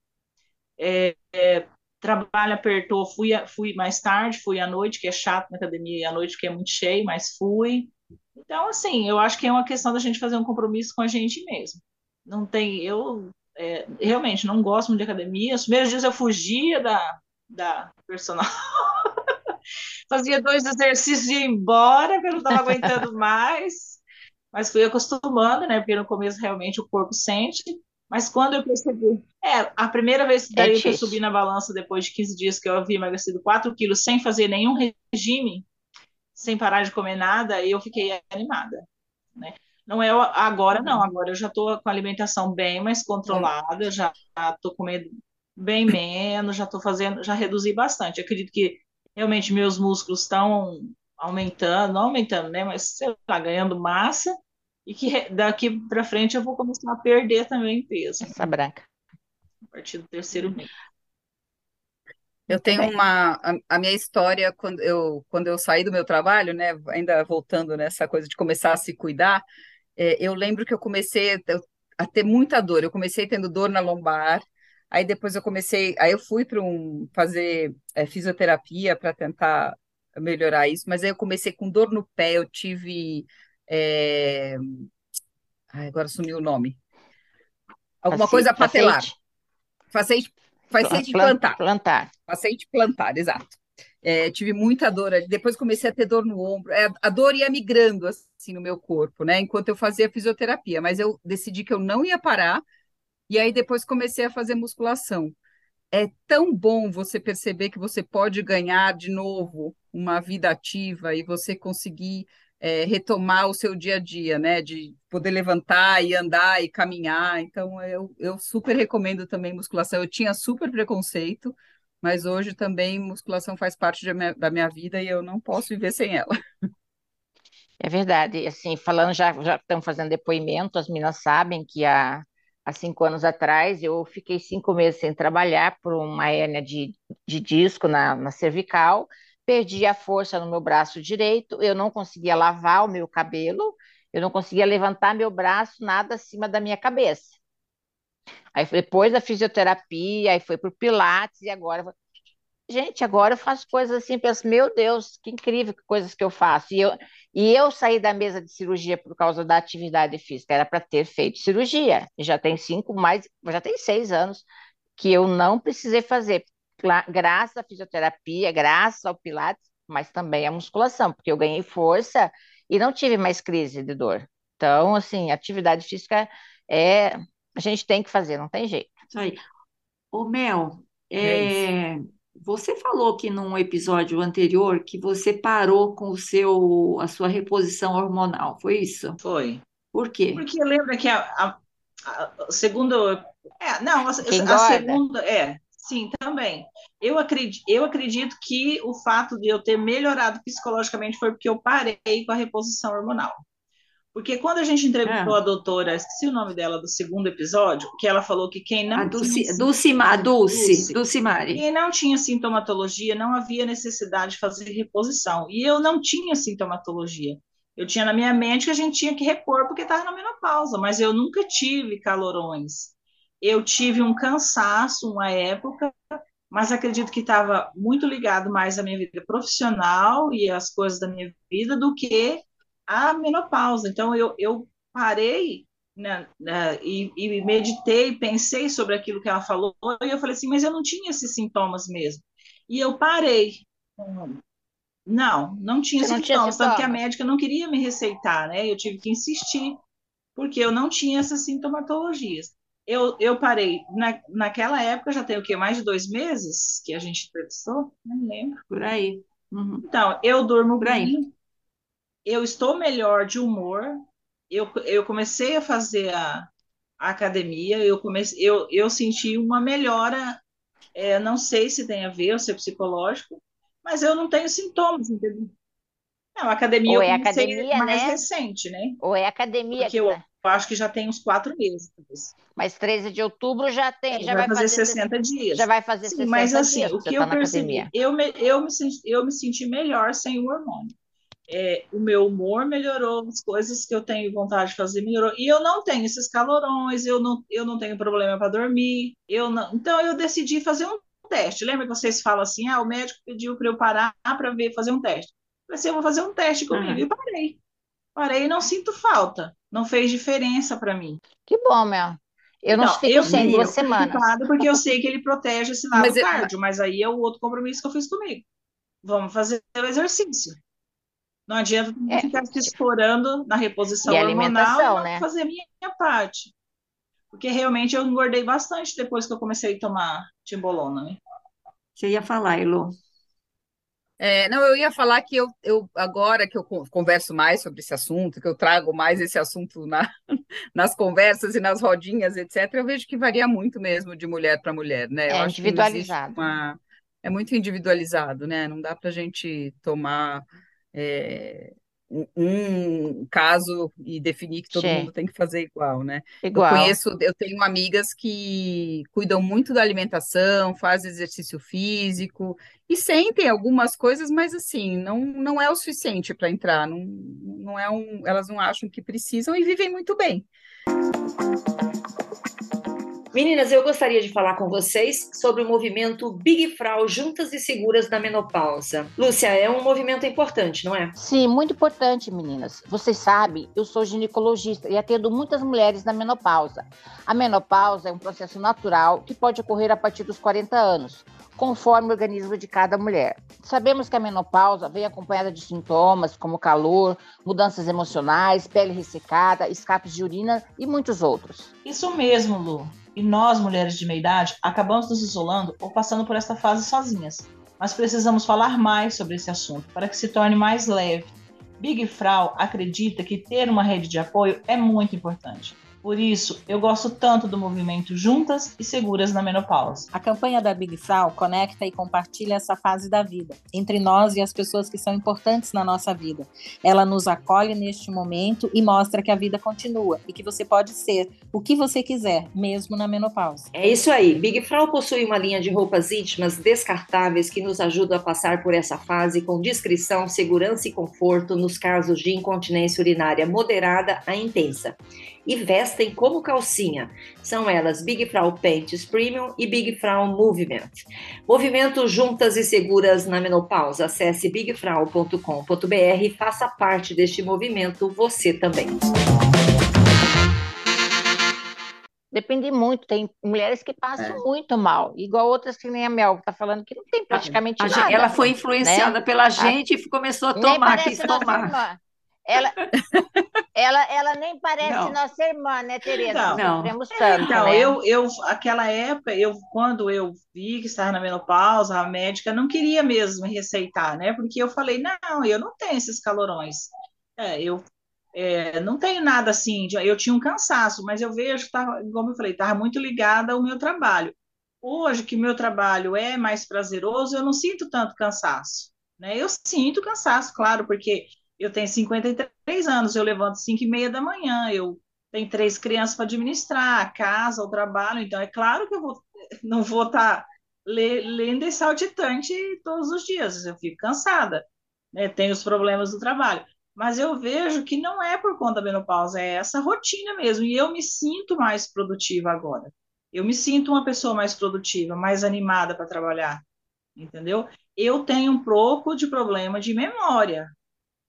É, é, trabalho apertou, fui, fui mais tarde, fui à noite, que é chato na academia, e à noite que é muito cheio, mas fui. Então, assim, eu acho que é uma questão da gente fazer um compromisso com a gente mesmo. Não tem, eu é, realmente não gosto muito de academia. Os primeiros dias eu fugia da, da personal. Fazia dois exercícios e ia embora, porque eu não estava aguentando mais. Mas fui acostumando, né? Porque no começo realmente o corpo sente. Mas quando eu percebi. É, a primeira vez que eu difícil. subi na balança depois de 15 dias que eu havia emagrecido 4 quilos sem fazer nenhum regime, sem parar de comer nada, eu fiquei animada, né? Não é agora, não. Agora eu já estou com a alimentação bem mais controlada, já estou comendo bem menos, já estou fazendo, já reduzi bastante. Acredito que realmente meus músculos estão aumentando, não aumentando, né? Mas sei lá, ganhando massa e que daqui para frente eu vou começar a perder também peso? Essa branca. a partir do terceiro mês. Eu tenho bem. uma a, a minha história quando eu quando eu saí do meu trabalho, né? Ainda voltando nessa coisa de começar a se cuidar, é, eu lembro que eu comecei a ter- a ter muita dor. Eu comecei tendo dor na lombar, aí depois eu comecei, aí eu fui para um fazer é, fisioterapia para tentar melhorar isso, mas aí eu comecei com dor no pé. Eu tive, é, ai, agora sumiu o nome, alguma coisa Facite- patelar, facete, facete plan- plantar. Plantar. Paciente plantar, exato. É, tive muita dor. Depois comecei a ter dor no ombro. É, a dor ia migrando assim no meu corpo, né? Enquanto eu fazia fisioterapia. Mas eu decidi que eu não ia parar. E aí depois comecei a fazer musculação. É tão bom você perceber que você pode ganhar de novo uma vida ativa e você conseguir é, retomar o seu dia a dia, né? De poder levantar e andar e caminhar. Então, eu, eu super recomendo também musculação. Eu tinha super preconceito, mas hoje também musculação faz parte da minha, da minha vida e eu não posso viver sem ela. É verdade. Assim, falando já, já estamos fazendo depoimento, as meninas sabem que há, há cinco anos atrás eu fiquei cinco meses sem trabalhar por uma hérnia de, de disco na, na cervical, perdi a força no meu braço direito, eu não conseguia lavar o meu cabelo, eu não conseguia levantar meu braço nada acima da minha cabeça. Aí depois da fisioterapia, aí foi para o Pilates e agora Gente, agora eu faço coisas assim, penso, meu Deus, que incrível que coisas que eu faço. E eu, e eu saí da mesa de cirurgia por causa da atividade física, era para ter feito cirurgia. E Já tem cinco, mais, já tem seis anos que eu não precisei fazer, Gra- graças à fisioterapia, graças ao Pilates, mas também à musculação, porque eu ganhei força e não tive mais crise de dor. Então, assim, atividade física é, a gente tem que fazer, não tem jeito. Isso aí. Ô, Mel, É isso. é, você falou que num episódio anterior que você parou com o seu, a sua reposição hormonal, foi isso? Foi. Por quê? Porque lembra que a, a, a segunda. É, não, a, a segunda. É, Sim, também. Eu acredito, eu acredito que o fato de eu ter melhorado psicologicamente foi porque eu parei com a reposição hormonal. Porque quando a gente entrevistou É. a doutora, esqueci o nome dela do segundo episódio, que ela falou que quem não A Dulce, tinha, Dulcima- Dulce, Dulce. Dulcimari. quem não tinha sintomatologia não havia necessidade de fazer reposição. E eu não tinha sintomatologia. Eu tinha na minha mente que a gente tinha que repor porque estava na menopausa, mas eu nunca tive calorões. Eu tive um cansaço uma época, mas acredito que estava muito ligado mais à minha vida profissional e às coisas da minha vida do que à menopausa. Então eu, eu parei né, né, e, e meditei, pensei sobre aquilo que ela falou, e eu falei assim, mas eu não tinha esses sintomas mesmo. E eu parei. Não, não tinha Você não tinha sintomas, tanto que a médica não queria me receitar, né? Eu tive que insistir, porque eu não tinha essas sintomatologias. Eu, eu parei, na, naquela época, já tem o quê? Mais de dois meses que a gente entrevistou? Não lembro. Por aí. Uhum. Então, eu durmo bem, eu estou melhor de humor, eu, eu comecei a fazer a, a academia, eu, comecei, eu, eu senti uma melhora, é, não sei se tem a ver, ou se é psicológico, mas eu não tenho sintomas, entendeu? Não, a academia Ou eu é comecei academia, mais né? recente, né? Ou é academia Porque que eu tá. acho que já tem uns quatro meses. Mas 13 de outubro já tem, É, já vai vai fazer fazer 60 dias. já vai fazer Sim, 60 mas assim, dias o que você que tá eu na percebi, eu me, eu me, senti, eu me senti melhor sem o hormônio. É, o meu humor melhorou, as coisas que eu tenho vontade de fazer melhorou. E eu não tenho esses calorões, eu não, eu não tenho problema para dormir. Eu não, então eu decidi fazer um teste. Lembra que vocês falam assim: ah, o médico pediu para eu parar para ver fazer um teste. Eu falei assim, eu vou fazer um teste comigo. Aham. E parei. Parei e não sinto falta. Não fez diferença para mim. Que bom, meu. Eu não Então, fico eu sem duas eu. semanas. porque eu sei que ele protege esse lado Mas, cardio, mas aí é o outro compromisso que eu fiz comigo. Vamos fazer o exercício. Não adianta É, ficar se estourando na reposição E hormonal e né? fazer a minha, minha parte. Porque realmente eu engordei bastante depois que eu comecei a tomar timbolona, né? Você ia falar, Elo. É, não, eu ia falar que eu, eu agora que eu con- converso mais sobre esse assunto, que eu trago mais esse assunto na, nas conversas e nas rodinhas, etc., eu vejo que varia muito mesmo de mulher para mulher, né? Eu É individualizado. uma. É muito individualizado, né? Não dá para a gente tomar é, um, caso e definir que todo Sim, mundo tem que fazer igual, né? Eu igual. conheço, eu tenho amigas que cuidam muito da alimentação, fazem exercício físico e sentem algumas coisas, mas assim, não, não é o suficiente para entrar, não, não é um, elas não acham que precisam e vivem muito bem. Meninas, eu gostaria de falar com vocês sobre o movimento Big Frau Juntas e Seguras na Menopausa. Lúcia, é um movimento importante, não é? Sim, muito importante, meninas. Vocês sabem, eu sou ginecologista e atendo muitas mulheres na menopausa. A menopausa é um processo natural que pode ocorrer a partir dos 40 anos, conforme o organismo de cada mulher. Sabemos que a menopausa vem acompanhada de sintomas como calor, mudanças emocionais, pele ressecada, escapes de urina e muitos outros. Isso mesmo, Lu. E nós, mulheres de meia idade, acabamos nos isolando ou passando por esta fase sozinhas. Mas precisamos falar mais sobre esse assunto para que se torne mais leve. Big Frau acredita que ter uma rede de apoio é muito importante. Por isso, eu gosto tanto do movimento Juntas e Seguras na Menopausa. A campanha da Big Frau conecta e compartilha essa fase da vida, entre nós e as pessoas que são importantes na nossa vida. Ela nos acolhe neste momento e mostra que a vida continua e que você pode ser o que você quiser, mesmo na menopausa. É isso aí. Big Frau possui uma linha de roupas íntimas descartáveis que nos ajuda a passar por essa fase com discrição, segurança e conforto nos casos de incontinência urinária moderada a intensa. E vestem como calcinha. São elas Big Frau Panties Premium e Big Frau Movement. Movimento Juntas e Seguras na Menopausa. Acesse bigfrau.com.br e faça parte deste movimento você também. Depende muito, tem mulheres que passam É. muito mal, igual outras que nem a Mel tá falando que não tem praticamente A nada. ela foi influenciada pela gente e começou a tomar, quis tomar. Ela, ela, ela nem parece Não. nossa irmã, né, Tereza? Não. Não. Tanto, Então, né? eu, eu, aquela época, eu, quando eu vi que estava na menopausa, a médica não queria mesmo me receitar, né? Porque eu falei, não, eu não tenho esses calorões. É, eu é, não tenho nada assim, de- eu tinha um cansaço, mas eu vejo que estava, como eu falei, estava muito ligada ao meu trabalho. hoje que meu trabalho é mais prazeroso, eu não sinto tanto cansaço, né? Eu sinto cansaço, claro, porque eu tenho 53 anos, eu levanto 5 e meia da manhã, eu tenho três crianças para administrar, a casa, o trabalho, então é claro que eu vou, não vou estar tá lendo e saltitante todos os dias, eu fico cansada, né? Tenho os problemas do trabalho. Mas eu vejo que não é por conta da menopausa, é essa rotina mesmo, e eu me sinto mais produtiva agora. Eu me sinto uma pessoa mais produtiva, mais animada para trabalhar, entendeu? Eu tenho um pouco de problema de memória,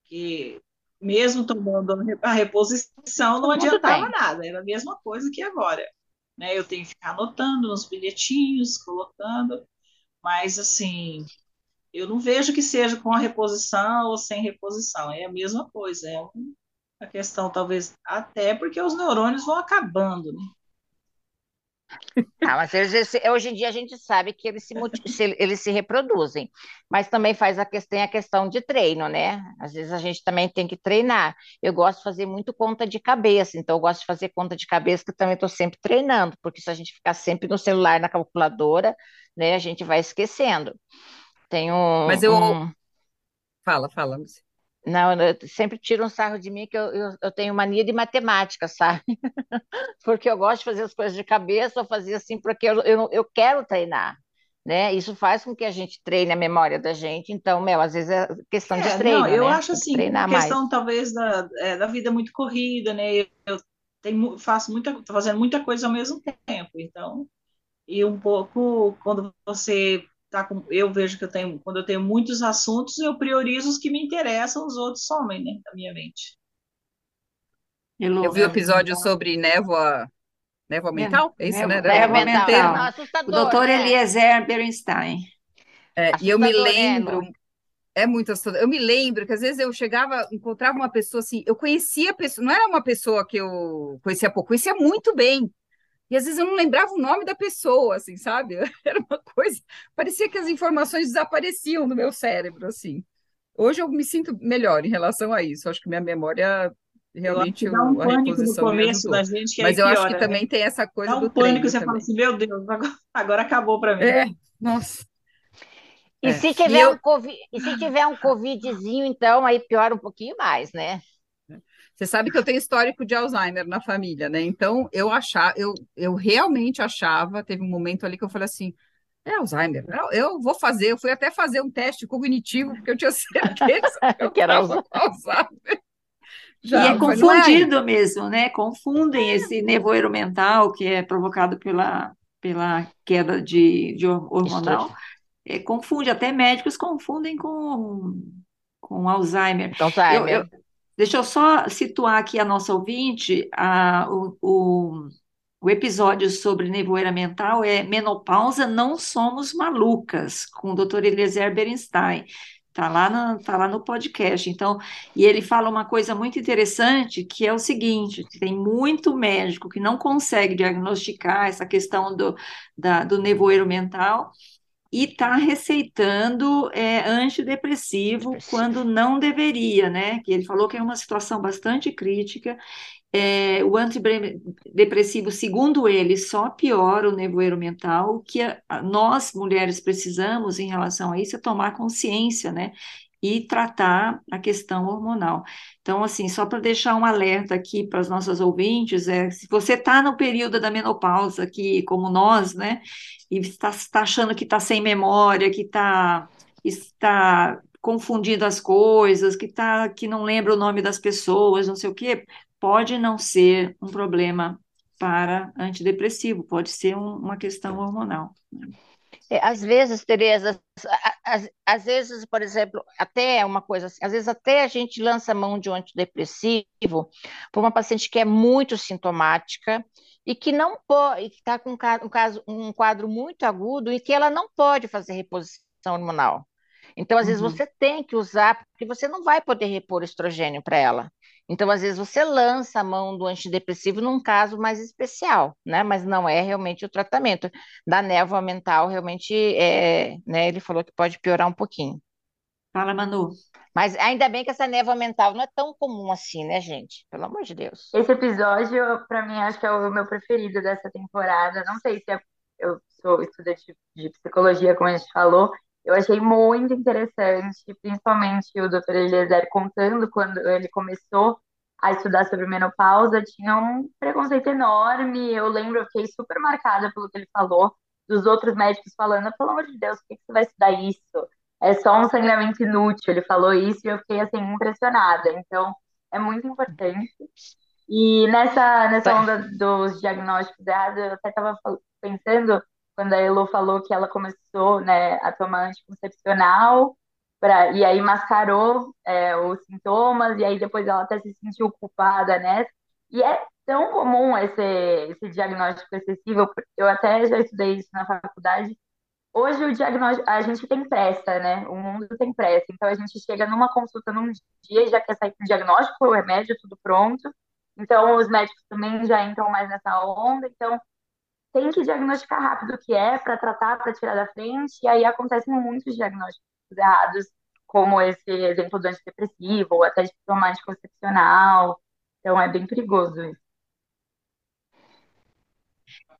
que mesmo tomando a reposição não adiantava nada, era a mesma coisa que agora né? Eu tenho que ficar anotando nos bilhetinhos, colocando, mas assim, eu não vejo que seja com a reposição ou sem reposição, é a mesma coisa, é uma questão talvez até porque os neurônios vão acabando, né? Ah, mas eles, hoje em dia a gente sabe que eles se, eles se reproduzem, mas também faz a questão, a questão de treino, né? Às vezes a gente também tem que treinar. Eu gosto de fazer muito conta de cabeça, então eu gosto de fazer conta de cabeça que também estou sempre treinando, porque se a gente ficar sempre no celular, na calculadora, né, a gente vai esquecendo. Tem um, mas eu um... fala, fala. Não, eu sempre tiro um sarro de mim que eu, eu, eu tenho mania de matemática, sabe? porque eu gosto de fazer as coisas de cabeça, ou fazer assim porque eu, eu, eu quero treinar, né? Isso faz com que a gente treine a memória da gente. Então, meu, às vezes é questão de É, treino, não, eu né? acho assim, questão mais. talvez da, é, da vida muito corrida, né? Eu, eu tenho, faço muita, fazendo muita coisa ao mesmo tempo, então, e um pouco quando você tá com, eu vejo que eu tenho, quando eu tenho muitos assuntos, eu priorizo os que me interessam, os outros somem, né, da minha mente. Eu Elô, vi o episódio sobre névoa, névoa né- mental, é isso, né? névoa, Névoa Névoa névoa mental. mental. O doutor né? Eliezer Bernstein. É, e eu me né, lembro, é muito assustador. Eu me lembro que às vezes eu chegava, encontrava uma pessoa assim, eu conhecia a pessoa, não era uma pessoa que eu conhecia pouco, conhecia muito bem. E às vezes eu não lembrava o nome da pessoa, assim, sabe? Era uma coisa, parecia que as informações desapareciam do meu cérebro, assim. Hoje eu me sinto melhor em relação a isso. Acho que minha memória Eu realmente dá um o- a pânico no começo da gente, Mas eu acho que piora, né? também tem essa coisa Dá do um pânico, treino você fala também. assim, meu Deus, agora, agora acabou para mim. É, nossa. E É. se E tiver eu, um COVID, e se tiver um COVIDzinho, então aí piora um pouquinho mais, né? Você sabe que eu tenho histórico de Alzheimer na família, né? Então eu achava, eu, eu realmente achava, teve um momento ali que eu falei assim, é Alzheimer, eu, eu vou fazer, eu fui até fazer um teste cognitivo, porque eu tinha certeza que eu Que era Alzheimer. E Já, é não é? confundido mesmo, né? Confundem esse nevoeiro mental que é provocado pela, pela queda de, de hor- hormonal. É, confunde, até médicos confundem com, com Alzheimer. Então, Eu, eu- Alzheimer. Deixa eu só situar aqui a nossa ouvinte, a, o, o, o episódio sobre nevoeira mental é Menopausa, Não Somos Malucas, com o Dr. Eliezer Berenstein. Tá lá, no, tá lá no podcast. Então, e ele fala uma coisa muito interessante, que é o seguinte: tem muito médico que não consegue diagnosticar essa questão do, da, do nevoeiro mental e está receitando é, antidepressivo Depressivo. quando não deveria, né? Que ele falou que é uma situação bastante crítica. É, o antidepressivo, segundo ele, só piora o nevoeiro mental. O que a- nós, mulheres, precisamos em relação a isso é tomar consciência, né? E tratar a questão hormonal. Então, assim, só para deixar um alerta aqui para as nossas ouvintes, é, se você está no período da menopausa, aqui, como nós, né? e está, está achando que está sem memória, que está, está confundindo as coisas, que, tá, que não lembra o nome das pessoas, não sei o quê, pode não ser um problema para antidepressivo, pode ser um- uma questão hormonal. É, Às vezes, Tereza, às, às vezes, por exemplo, até uma coisa assim, às vezes até a gente lança mão de um antidepressivo para uma paciente que é muito sintomática e que não pode, que está com um ca- caso, um quadro muito agudo e que ela não pode fazer reposição hormonal. Então, às vezes, Uhum. você tem que usar, porque você não vai poder repor estrogênio para ela. Então, às vezes, você lança a mão do antidepressivo num caso mais especial, né? Mas não é realmente o tratamento da névoa mental realmente é, né, ele falou que pode piorar um pouquinho. Fala, Manu. Mas ainda bem que essa névoa mental não é tão comum assim, né, gente? Pelo amor de Deus. Esse episódio, pra mim, acho que é o meu preferido dessa temporada. Não sei se é eu sou estudante de psicologia, como a gente falou, eu achei muito interessante, principalmente o Dr. Eliezer contando quando ele começou a estudar sobre menopausa, tinha um preconceito enorme. Eu lembro, eu fiquei super marcada pelo que ele falou, dos outros médicos falando, pelo amor de Deus, por que você vai estudar isso? É só um sangramento inútil. Ele falou isso e eu fiquei assim impressionada. Então, é muito importante. E nessa, nessa onda dos diagnósticos errados, eu até estava pensando, quando a Elo falou que ela começou né, a tomar anticoncepcional, pra, e aí mascarou é, os sintomas, e aí depois ela até se sentiu culpada né? E é tão comum esse, esse diagnóstico excessivo, eu até já estudei isso na faculdade. Hoje o diagnóstico, a gente tem pressa, né? O mundo tem pressa. Então a gente chega numa consulta num dia e já quer sair com o diagnóstico, o remédio, tudo pronto. Então, os médicos também já entram mais nessa onda. Então, tem que diagnosticar rápido o que é para tratar, para tirar da frente. E aí acontecem muitos diagnósticos errados, como esse exemplo do antidepressivo, ou até de tomar anticoncepcional. Então, é bem perigoso isso.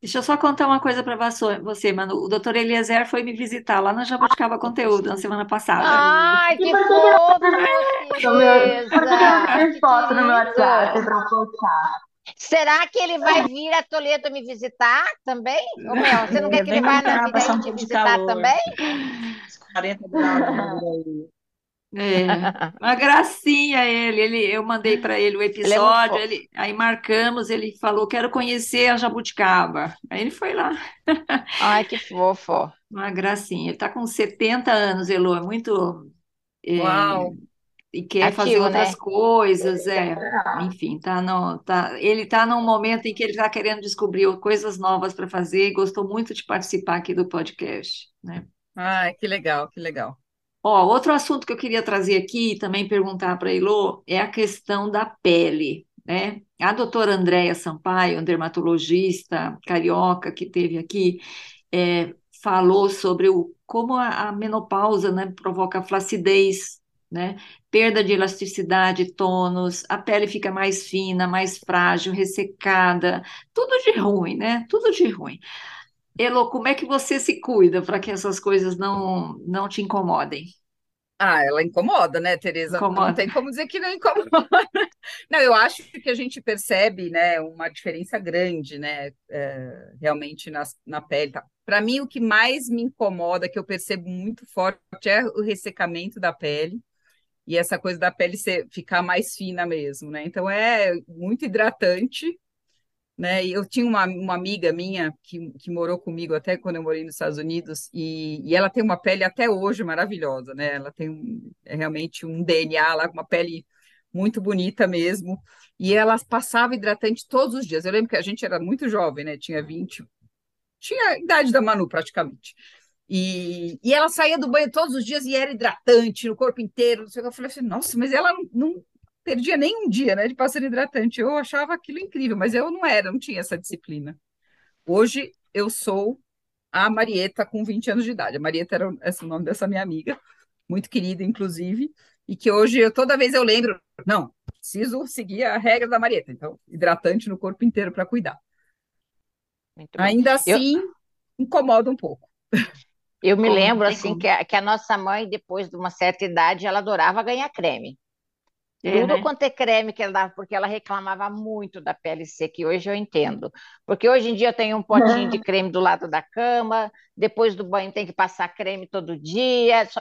Deixa eu só contar uma coisa para você, mano. O doutor Eliezer foi me visitar lá na Jabuticaba Conteúdo na semana passada. Ai, que fofo, Tem foto no meu WhatsApp para postar. Será que ele vai vir a Toledo me visitar também? Ô, Mel, você não quer que ele vá na vida te visitar também? 40 graus aí. É, uma gracinha ele, ele eu mandei para ele o episódio, ele, é ele, aí marcamos, ele falou, quero conhecer a Jabuticaba. Aí ele foi lá. Ai, que fofo. Uma gracinha. Ele está com 70 anos, Elo, é muito... É, Uau! E quer Ativo, fazer outras né? coisas, é. Enfim, tá no, tá, ele está num momento em que ele está querendo descobrir coisas novas para fazer e gostou muito de participar aqui do podcast, né? Ai, que legal, que legal. Ó, outro assunto que eu queria trazer aqui e também perguntar para a Ilô é a questão da pele, né? A doutora Andréia Sampaio, dermatologista carioca que teve aqui, é, falou sobre o, como a, a menopausa né, provoca flacidez, né? Perda de elasticidade, tônus, a pele fica mais fina, mais frágil, ressecada, tudo de ruim, né? Tudo de ruim. Elo, como é que você se cuida para que essas coisas não, não te incomodem? Ah, ela incomoda, né, Tereza? Incomoda. Não tem como dizer que não incomoda. Não, eu acho que a gente percebe, né, uma diferença grande, né, é, realmente na, na pele. Tá? Para mim, o que mais me incomoda, que eu percebo muito forte, é o ressecamento da pele e essa coisa da pele ser, ficar mais fina mesmo, né? Então é muito hidratante né? Eu tinha uma, uma amiga minha que, que morou comigo até quando eu morei nos Estados Unidos e, e ela tem uma pele até hoje maravilhosa, né? Ela tem um, é realmente um DNA lá, uma pele muito bonita mesmo. E ela passava hidratante todos os dias. Eu lembro que a gente era muito jovem, né? Tinha 20, tinha a idade da Manu praticamente. E, e ela saía do banho todos os dias e era hidratante no corpo inteiro. Não sei o que. Eu falei assim, nossa, mas ela não, não perdia nem um dia, né, de passar hidratante. Eu achava aquilo incrível, mas eu não era, não tinha essa disciplina. Hoje eu sou a Marieta com 20 anos de idade. A Marieta era esse o nome dessa minha amiga, muito querida, inclusive, e que hoje eu, toda vez eu lembro, não, preciso seguir a regra da Marieta. Então, hidratante no corpo inteiro para cuidar. Ainda assim, eu... incomoda um pouco. Eu me como, lembro assim que a, que a nossa mãe, depois de uma certa idade, ela adorava ganhar creme. É, Tudo né? quanto é creme que ela dava, porque ela reclamava muito da pele seca, e hoje eu entendo. Porque hoje em dia eu tenho um potinho de creme do lado da cama, depois do banho tem que passar creme todo dia, só,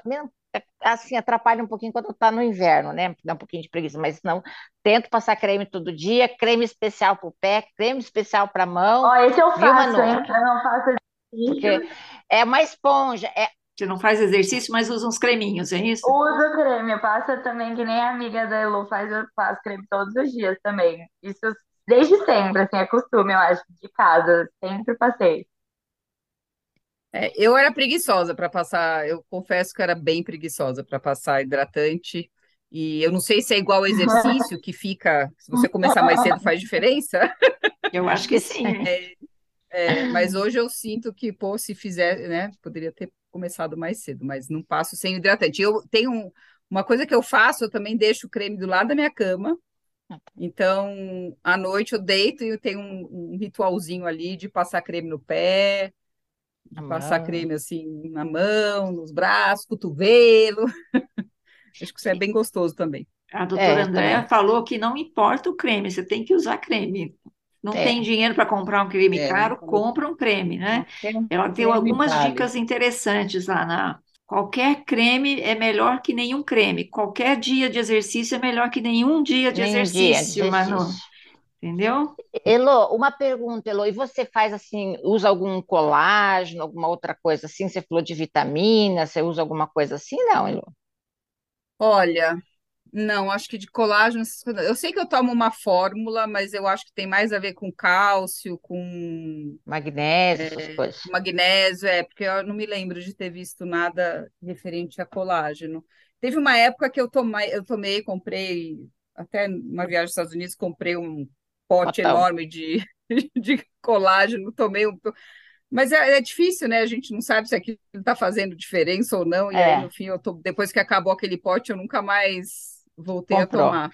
é, assim, atrapalha um pouquinho quando está no inverno, né? Dá um pouquinho de preguiça, mas não, tento passar creme todo dia, creme especial para o pé, creme especial para a mão. Ó, esse eu faço, hein? Eu não faço Porque é uma esponja, é, você não faz exercício, mas usa uns creminhos, é isso? Uso creme, passa também, que nem a amiga da Elu faz, eu faço creme todos os dias também. Isso desde sempre, assim, é costume, eu acho, de casa, sempre passei. É, eu era preguiçosa para passar, eu confesso que eu era bem preguiçosa para passar hidratante. E eu não sei se é igual ao exercício que fica, se você começar mais cedo faz diferença. Eu acho que sim. É, é, mas hoje eu sinto que, pô, se fizer, né, poderia ter começado mais cedo, mas não passo sem hidratante. Eu tenho uma coisa que eu faço, eu também deixo o creme do lado da minha cama. Então, à noite eu deito e eu tenho um, um ritualzinho ali de passar creme no pé, de passar creme assim na mão, nos braços, cotovelo. Acho que isso é bem gostoso também. A doutora É, Andréa falou que não importa o creme, você tem que usar creme. Não É. tem dinheiro para comprar um creme É, caro, compra um creme, né? Qualquer- Ela deu algumas vale. dicas interessantes lá na. Qualquer creme é melhor que nenhum creme. Qualquer dia de exercício é melhor que nenhum dia de Nem um dia de exercício, Manu. exercício. Entendeu? Elo, uma pergunta, Elo, e você faz assim, usa algum colágeno, alguma outra coisa assim? Você falou de vitamina, você usa alguma coisa assim? Não, Elo. Olha, não, acho que de colágeno, eu sei que eu tomo uma fórmula, mas eu acho que tem mais a ver com cálcio, com Magnésio, essas coisas. magnésio, é, porque eu não me lembro de ter visto nada referente a colágeno. Teve uma época que eu tomei, eu tomei, comprei, até numa viagem aos Estados Unidos, comprei um pote enorme de, de colágeno, tomei um. Mas é, é difícil, né? A gente não sabe se aquilo está fazendo diferença ou não. E É. aí, no fim, eu tô, depois que acabou aquele pote, eu nunca mais voltei Comprou. a tomar.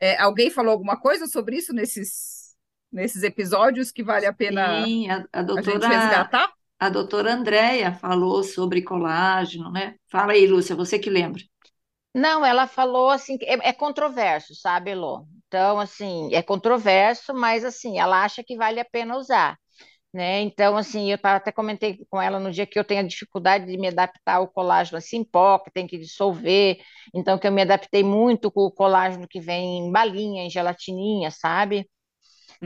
É, alguém falou alguma coisa sobre isso nesses, nesses episódios que vale a pena Sim, a, a a gente doutora, resgatar? a doutora Andréia falou sobre colágeno, né? Fala aí, Lúcia, você que lembra. Não, ela falou assim, que é, é controverso, sabe, Elô? Então, assim, é controverso, mas assim, ela acha que vale a pena usar, né? Então, assim, eu até comentei com ela no dia que eu tenho a dificuldade de me adaptar ao colágeno assim em pó, que tem que dissolver, então que eu me adaptei muito com o colágeno que vem em balinha, em gelatininha, sabe?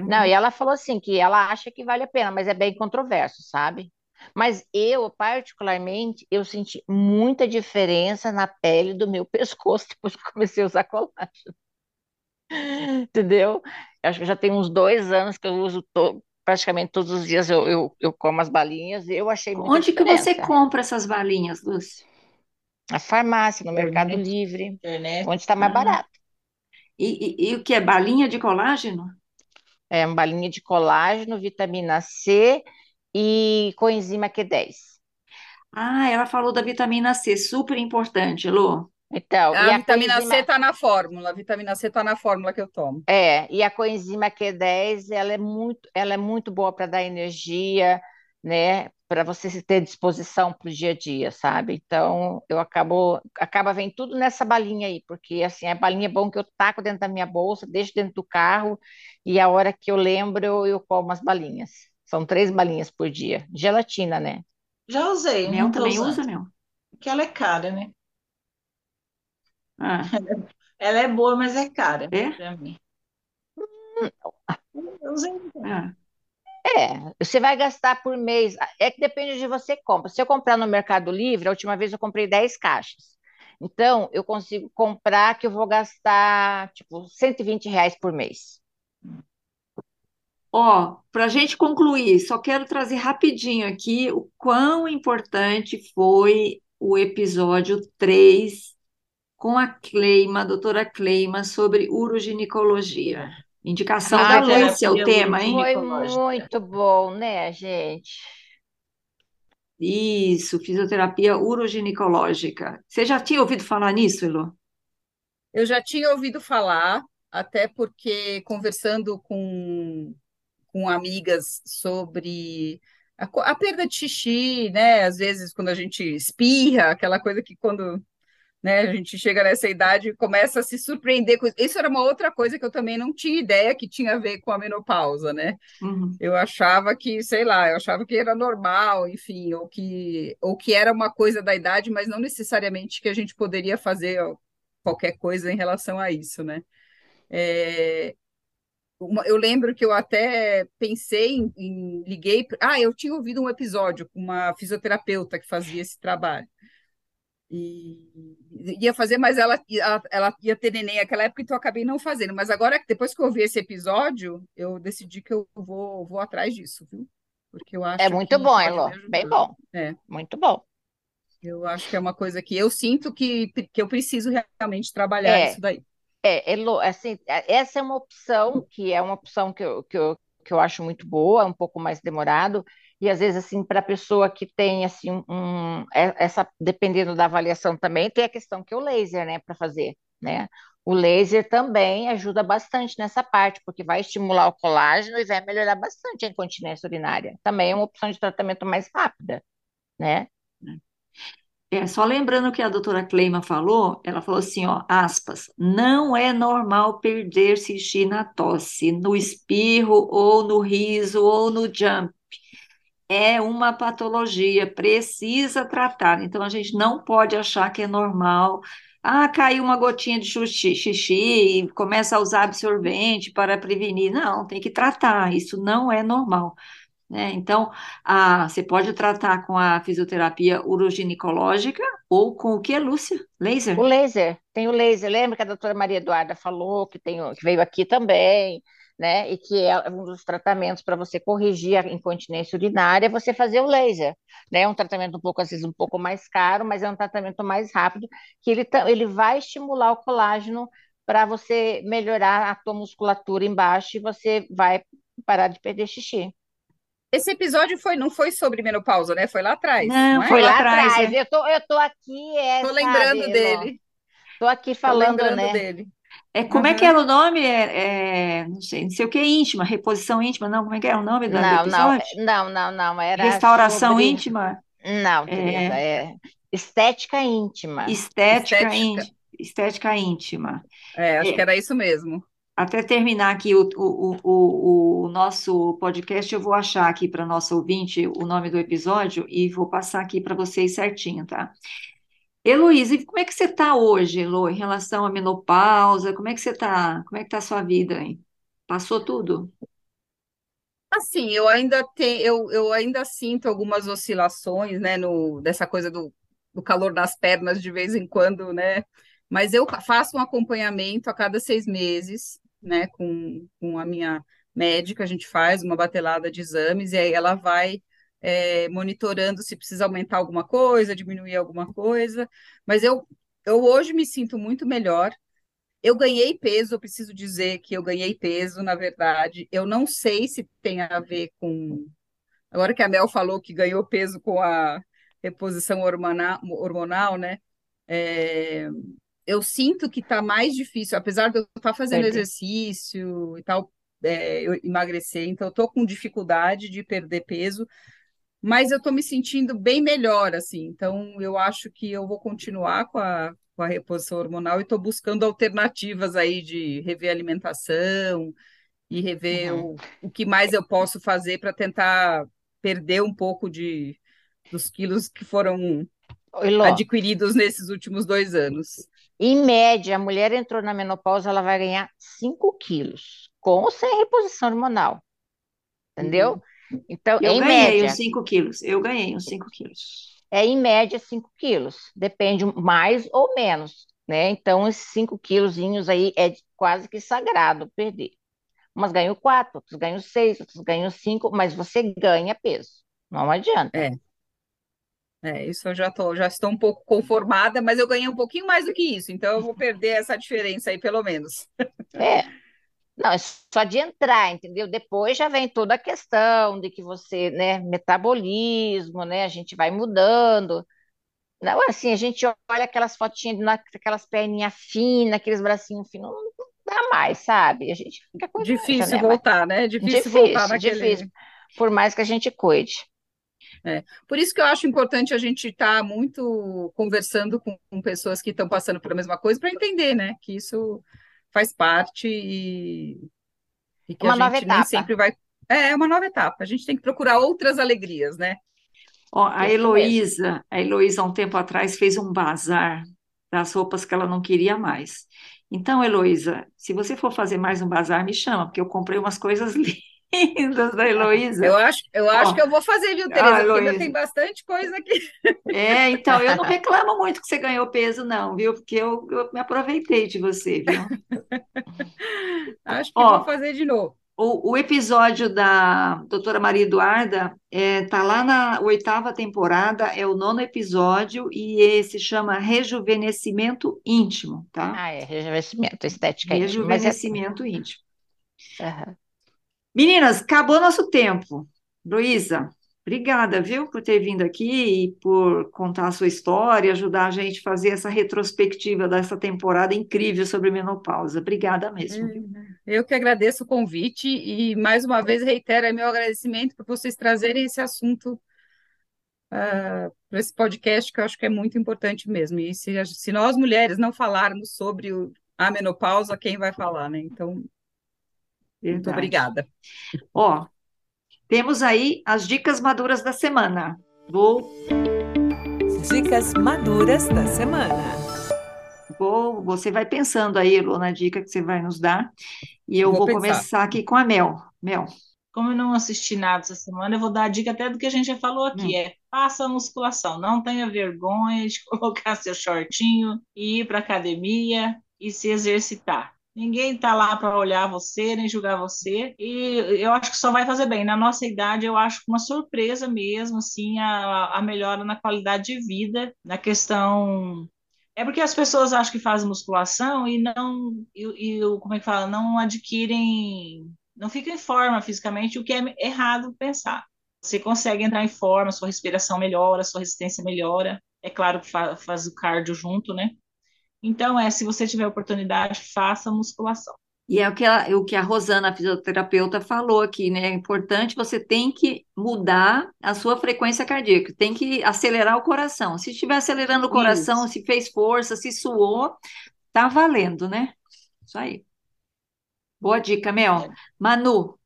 Não, Uhum. e ela falou assim que ela acha que vale a pena, mas é bem controverso, sabe? Mas eu, particularmente, eu senti muita diferença na pele do meu pescoço depois que eu comecei a usar colágeno, entendeu? Eu acho que já tem uns dois anos que eu uso to- praticamente todos os dias eu, eu, eu como as balinhas eu achei Onde que você diferença. compra essas balinhas, Lúcia? Na farmácia, no Mercado Internet. Livre, Internet. onde está mais Ah. barato. E, e- e o que é balinha de colágeno? É uma balinha de colágeno, vitamina C e coenzima Q10. Ah, ela falou da vitamina C, super importante, Lô. Então, e A a vitamina coenzima... C está na fórmula, a vitamina C está na fórmula que eu tomo. É, e a coenzima Q10, ela é muito, ela é muito boa para dar energia, né? Para você se ter disposição para o dia a dia, sabe? Então, eu acabo, acaba vem tudo nessa balinha aí, porque assim, a balinha é bom que eu taco dentro da minha bolsa, deixo dentro do carro, e a hora que eu lembro, eu, eu como as balinhas. São três balinhas por dia. Gelatina, né? Já usei, Mel também usa, Mel? Porque ela é cara, né? Ah, Ela é boa, mas é cara É? pra mim. Eu usei. ah. É, você vai gastar por mês. É que depende de você compra. Se eu comprar no Mercado Livre, a última vez eu comprei 10 caixas. Então, eu consigo comprar que eu vou gastar, tipo, 120 reais por mês. Ó, para a gente concluir, só quero trazer rapidinho aqui o quão importante foi o episódio 3 com a Cleima, a doutora Cleima, sobre uroginecologia. Indicação Ah, da Lúcia, o tema, hein? Foi muito bom, né, gente? Isso, fisioterapia uroginecológica. Você já tinha ouvido falar nisso, Elô? Eu já tinha ouvido falar, até porque conversando com, com amigas sobre a, a perda de xixi, né? Às vezes quando a gente espirra, aquela coisa que quando, né, a gente chega nessa idade e começa a se surpreender com isso. Isso era uma outra coisa que eu também não tinha ideia que tinha a ver com a menopausa, né? Uhum. Eu achava que, sei lá, eu achava que era normal, enfim, ou que, ou que era uma coisa da idade, mas não necessariamente que a gente poderia fazer qualquer coisa em relação a isso, né? É, eu lembro que eu até pensei em, em- liguei, ah, eu tinha ouvido um episódio com uma fisioterapeuta que fazia esse trabalho. E ia fazer, mas ela, ela, ela ia ter neném naquela época, então eu acabei não fazendo. Mas agora, depois que eu ouvi esse episódio, eu decidi que eu vou, vou atrás disso, viu? Porque eu acho É muito que bom, Elô. ajudar. Bem bom. É. Muito bom. Eu acho que é uma coisa que eu sinto que, que eu preciso realmente trabalhar É. isso daí. É, Elô, assim, essa é uma opção que é uma opção que eu, que eu, que eu acho muito boa, é um pouco mais demorado, e às vezes, assim, para a pessoa que tem, assim, um, é- essa, dependendo da avaliação também, tem a questão que é o laser, né, para fazer, né? O laser também ajuda bastante nessa parte, porque vai estimular o colágeno e vai melhorar bastante a incontinência urinária. Também é uma opção de tratamento mais rápida, né? É, só lembrando que a doutora Kleima falou, ela falou assim, ó, aspas, não é normal perder xixi na tosse, no espirro, ou no riso, ou no jump. É uma patologia, precisa tratar. Então, a gente não pode achar que é normal. Ah, caiu uma gotinha de xixi, xixi e começa a usar absorvente para prevenir. Não, tem que tratar. Isso não é normal. Né? Então, a, você pode tratar com a fisioterapia uroginecológica ou com o que, Lúcia? Laser? O laser, tem o laser. Lembra que a doutora Maria Eduarda falou que, tem, que veio aqui também, né? E que é um dos tratamentos para você corrigir a incontinência urinária, é você fazer o laser, né? É um tratamento um pouco, às vezes, um pouco mais caro, mas é um tratamento mais rápido, que ele, ele vai estimular o colágeno para você melhorar a tua musculatura embaixo e você vai parar de perder xixi. Esse episódio foi, não foi sobre menopausa, né? Foi lá atrás. Não, não é? foi lá atrás. É. Eu, tô, eu tô aqui. É, tô lembrando sabe, dele. Tô aqui falando, tô né? dele. É, como uhum. é que era o nome? É, é, não sei, não sei o que, íntima, reposição íntima, não, como é que é o nome do não, episódio? Não, não, não, era Restauração sobre... íntima? Não, querida, é, é estética íntima. Estética, estética. íntima. Estética íntima. É, acho é. que era isso mesmo até terminar aqui o, o, o, o, nosso podcast, eu vou achar aqui para nosso ouvinte o nome do episódio e vou passar aqui para vocês certinho, tá? Heloísa, como é que você está hoje, Elo, em relação à menopausa? Como é que você está? Como é que está a sua vida aí? Passou tudo? Assim, eu ainda tenho, eu, eu ainda sinto algumas oscilações, né, no, dessa coisa do, do calor nas pernas de vez em quando, né? Mas eu faço um acompanhamento a cada seis meses, né, com, com a minha médica, a gente faz uma batelada de exames e aí ela vai é, monitorando se precisa aumentar alguma coisa, diminuir alguma coisa, mas eu, eu hoje me sinto muito melhor. Eu ganhei peso, eu preciso dizer que eu ganhei peso, na verdade. Eu não sei se tem a ver com. Agora que a Mel falou que ganhou peso com a reposição hormonal, hormonal né? É, eu sinto que está mais difícil, apesar de eu estar tá fazendo exercício e tal, é, eu emagrecer, então eu estou com dificuldade de perder peso, mas eu estou me sentindo bem melhor, assim, então eu acho que eu vou continuar com a, com a reposição hormonal e estou buscando alternativas aí de rever a alimentação e rever uhum. o, o que mais eu posso fazer para tentar perder um pouco de dos quilos que foram adquiridos nesses últimos dois anos. Em média, a mulher entrou na menopausa, ela vai ganhar 5 quilos, com ou sem reposição hormonal. Entendeu? Uhum. Então, eu em ganhei média. os 5 quilos, eu ganhei os 5 quilos. É em média 5 quilos, depende mais ou menos, né? Então, esses 5 quilozinhos aí é quase que sagrado perder. Umas ganham 4, outros ganham 6, outros ganham 5, mas você ganha peso, não adianta. É. É, isso eu já tô, já estou um pouco conformada, mas eu ganhei um pouquinho mais do que isso, então eu vou perder essa diferença aí, pelo menos. É. Não, é só de entrar, entendeu? Depois já vem toda a questão de que você, né, metabolismo, né, a gente vai mudando. Não, assim, a gente olha aquelas fotinhas, aquelas perninhas finas, aqueles bracinhos finos, não dá mais, sabe? A gente fica com Difícil né? voltar, né? Difícil, difícil voltar naquele... Difícil, por mais que a gente cuide. É. Por isso que eu acho importante a gente estar tá muito conversando com, com, pessoas que estão passando por a mesma coisa para entender, né? Que isso faz parte e, e que uma a gente nem sempre vai. É, é uma nova etapa. A gente tem que procurar outras alegrias, né? Ó, a Heloísa, a Heloísa, há um tempo atrás, fez um bazar das roupas que ela não queria mais. Então, Heloísa, se você for fazer mais um bazar, me chama, porque eu comprei umas coisas lindas lindas da Heloísa. Eu acho, eu acho que eu vou fazer, viu, Tereza? Ah, ainda tem bastante coisa aqui. É, então, eu não reclamo muito que você ganhou peso, não, viu? Porque eu, eu me aproveitei de você, viu? acho que Ó, vou fazer de novo. O, o, episódio da doutora Maria Eduarda é, tá lá na oitava temporada, é o nono episódio, e esse chama Rejuvenescimento Íntimo, tá? Ah, é, rejuvenescimento, estética Rejuvenescimento íntimo. Rejuvenescimento íntimo. Uhum. Meninas, acabou nosso tempo. Luísa, Obrigada, viu, por ter vindo aqui e por contar a sua história, ajudar a gente a fazer essa retrospectiva dessa temporada incrível sobre menopausa. Obrigada mesmo. viu? Eu que agradeço o convite e, mais uma vez, reitero meu agradecimento por vocês trazerem esse assunto para esse podcast, que eu acho que é muito importante mesmo. E se, se nós mulheres não falarmos sobre o- a menopausa, quem vai falar, né? Então, muito Verdade. obrigada. Ó, temos aí as dicas maduras da semana. Vou, Dicas maduras da semana. vou, você vai pensando aí, Elô, na dica que você vai nos dar. E eu Vou vou começar aqui com a Mel. Mel, Como eu não assisti nada essa semana, eu vou dar a dica até do que a gente já falou aqui, é faça musculação, não tenha vergonha de colocar seu shortinho e ir para academia e se exercitar. Ninguém tá lá para olhar você, nem julgar você, e eu acho que só vai fazer bem. Na nossa idade, eu acho uma surpresa mesmo, assim, a, a melhora na qualidade de vida, na questão é porque as pessoas acham que fazem musculação e não, e, e como é que fala, não adquirem, não ficam em forma fisicamente, o que é errado pensar. Você consegue entrar em forma, sua respiração melhora, sua resistência melhora. É claro que fa- faz o cardio junto, né? Então, é, se você tiver oportunidade, faça musculação. E é o que a, o que a Rosana, a fisioterapeuta, falou aqui, né? É importante, você tem que mudar a sua frequência cardíaca, tem que acelerar o coração. Se estiver acelerando o coração, se fez força, se suou, tá valendo, né? Isso aí. Boa dica, Mel. Manu,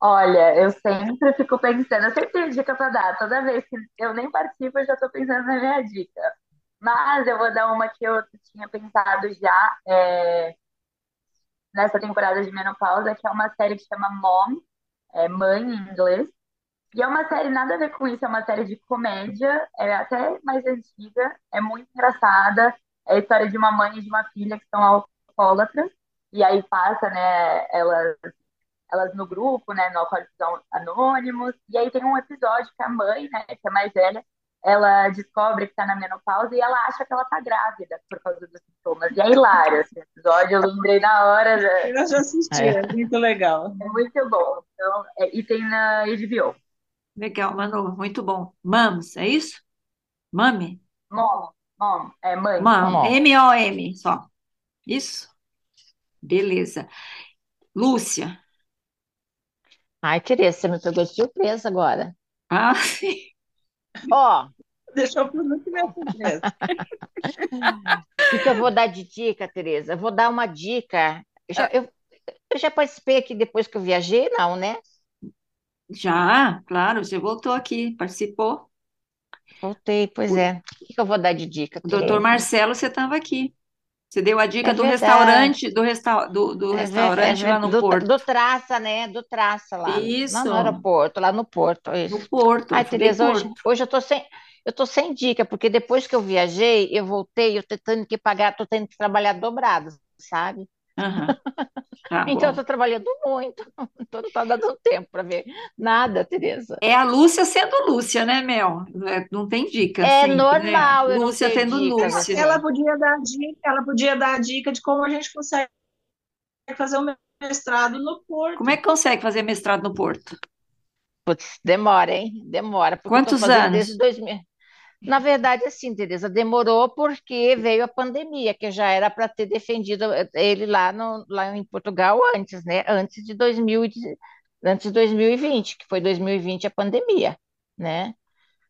Olha, eu sempre fico pensando, eu sempre tenho dica para dar. Toda vez que eu nem participo, eu já estou pensando na minha dica. Mas eu vou dar uma que eu tinha pensado já é, nessa temporada de menopausa, que é uma série que chama Mom, é Mãe em inglês. E é uma série nada a ver com isso, é uma série de comédia, é até mais antiga, é muito engraçada. É a história de uma mãe e de uma filha que são alcoólatras. E aí passa, né, elas elas no grupo, né, no Alcoólicos Anônimos, e aí tem um episódio que a mãe, né, que é mais velha, ela descobre que tá na menopausa e ela acha que ela tá grávida por causa dos sintomas. E é hilário esse episódio, eu lembrei na hora, né, Eu já assisti, É. é muito legal. é muito bom. Então, é- e tem na HBO. legal, Manu, muito bom. Mams, é isso? Mami? Mom, mom, é mãe. Mam, Mom. M-O-M, só. Isso? Beleza. Lúcia. Ai, Tereza, você me pegou de surpresa agora. Ah, sim. Ó, Deixou para não tiver surpresa. o que eu vou dar de dica, Tereza? Eu vou dar uma dica. Eu já, eu, eu já participei aqui depois que eu viajei, não, né? Já, claro, você voltou aqui, participou. Voltei, pois é. O que eu vou dar de dica, O doutor? Marcelo, você estava aqui. Você deu a dica É do verdade. restaurante, do, resta, do, do É restaurante é ver- lá no do, Porto. do Traça, né? Do Traça lá. Isso. Não no aeroporto, lá no Porto. Isso. No Porto, Ai, Tereza, hoje, Porto. hoje eu tô sem, eu tô sem dica, porque depois que eu viajei, eu voltei, eu tô tendo que pagar, tô tendo que trabalhar dobrado, sabe? Aham. Tá Então tô trabalhando muito, então não tá dando tempo para ver nada, Tereza. É a Lúcia sendo Lúcia, né, Mel? É, Não tem dica É sempre, né? normal eu não Lúcia sendo dicas, Lúcia. Ela podia dar a dica, ela podia dar a dica de como a gente consegue fazer o mestrado no Porto. Como é que consegue fazer mestrado no Porto? Putz, demora, hein? Demora, tô Quantos anos? desde 2000. Na verdade, assim, Tereza, demorou porque veio a pandemia, que já era para ter defendido ele lá, no, lá em Portugal antes, né? Antes de 2000, e de- antes de 2020, que foi 2020 a pandemia, né?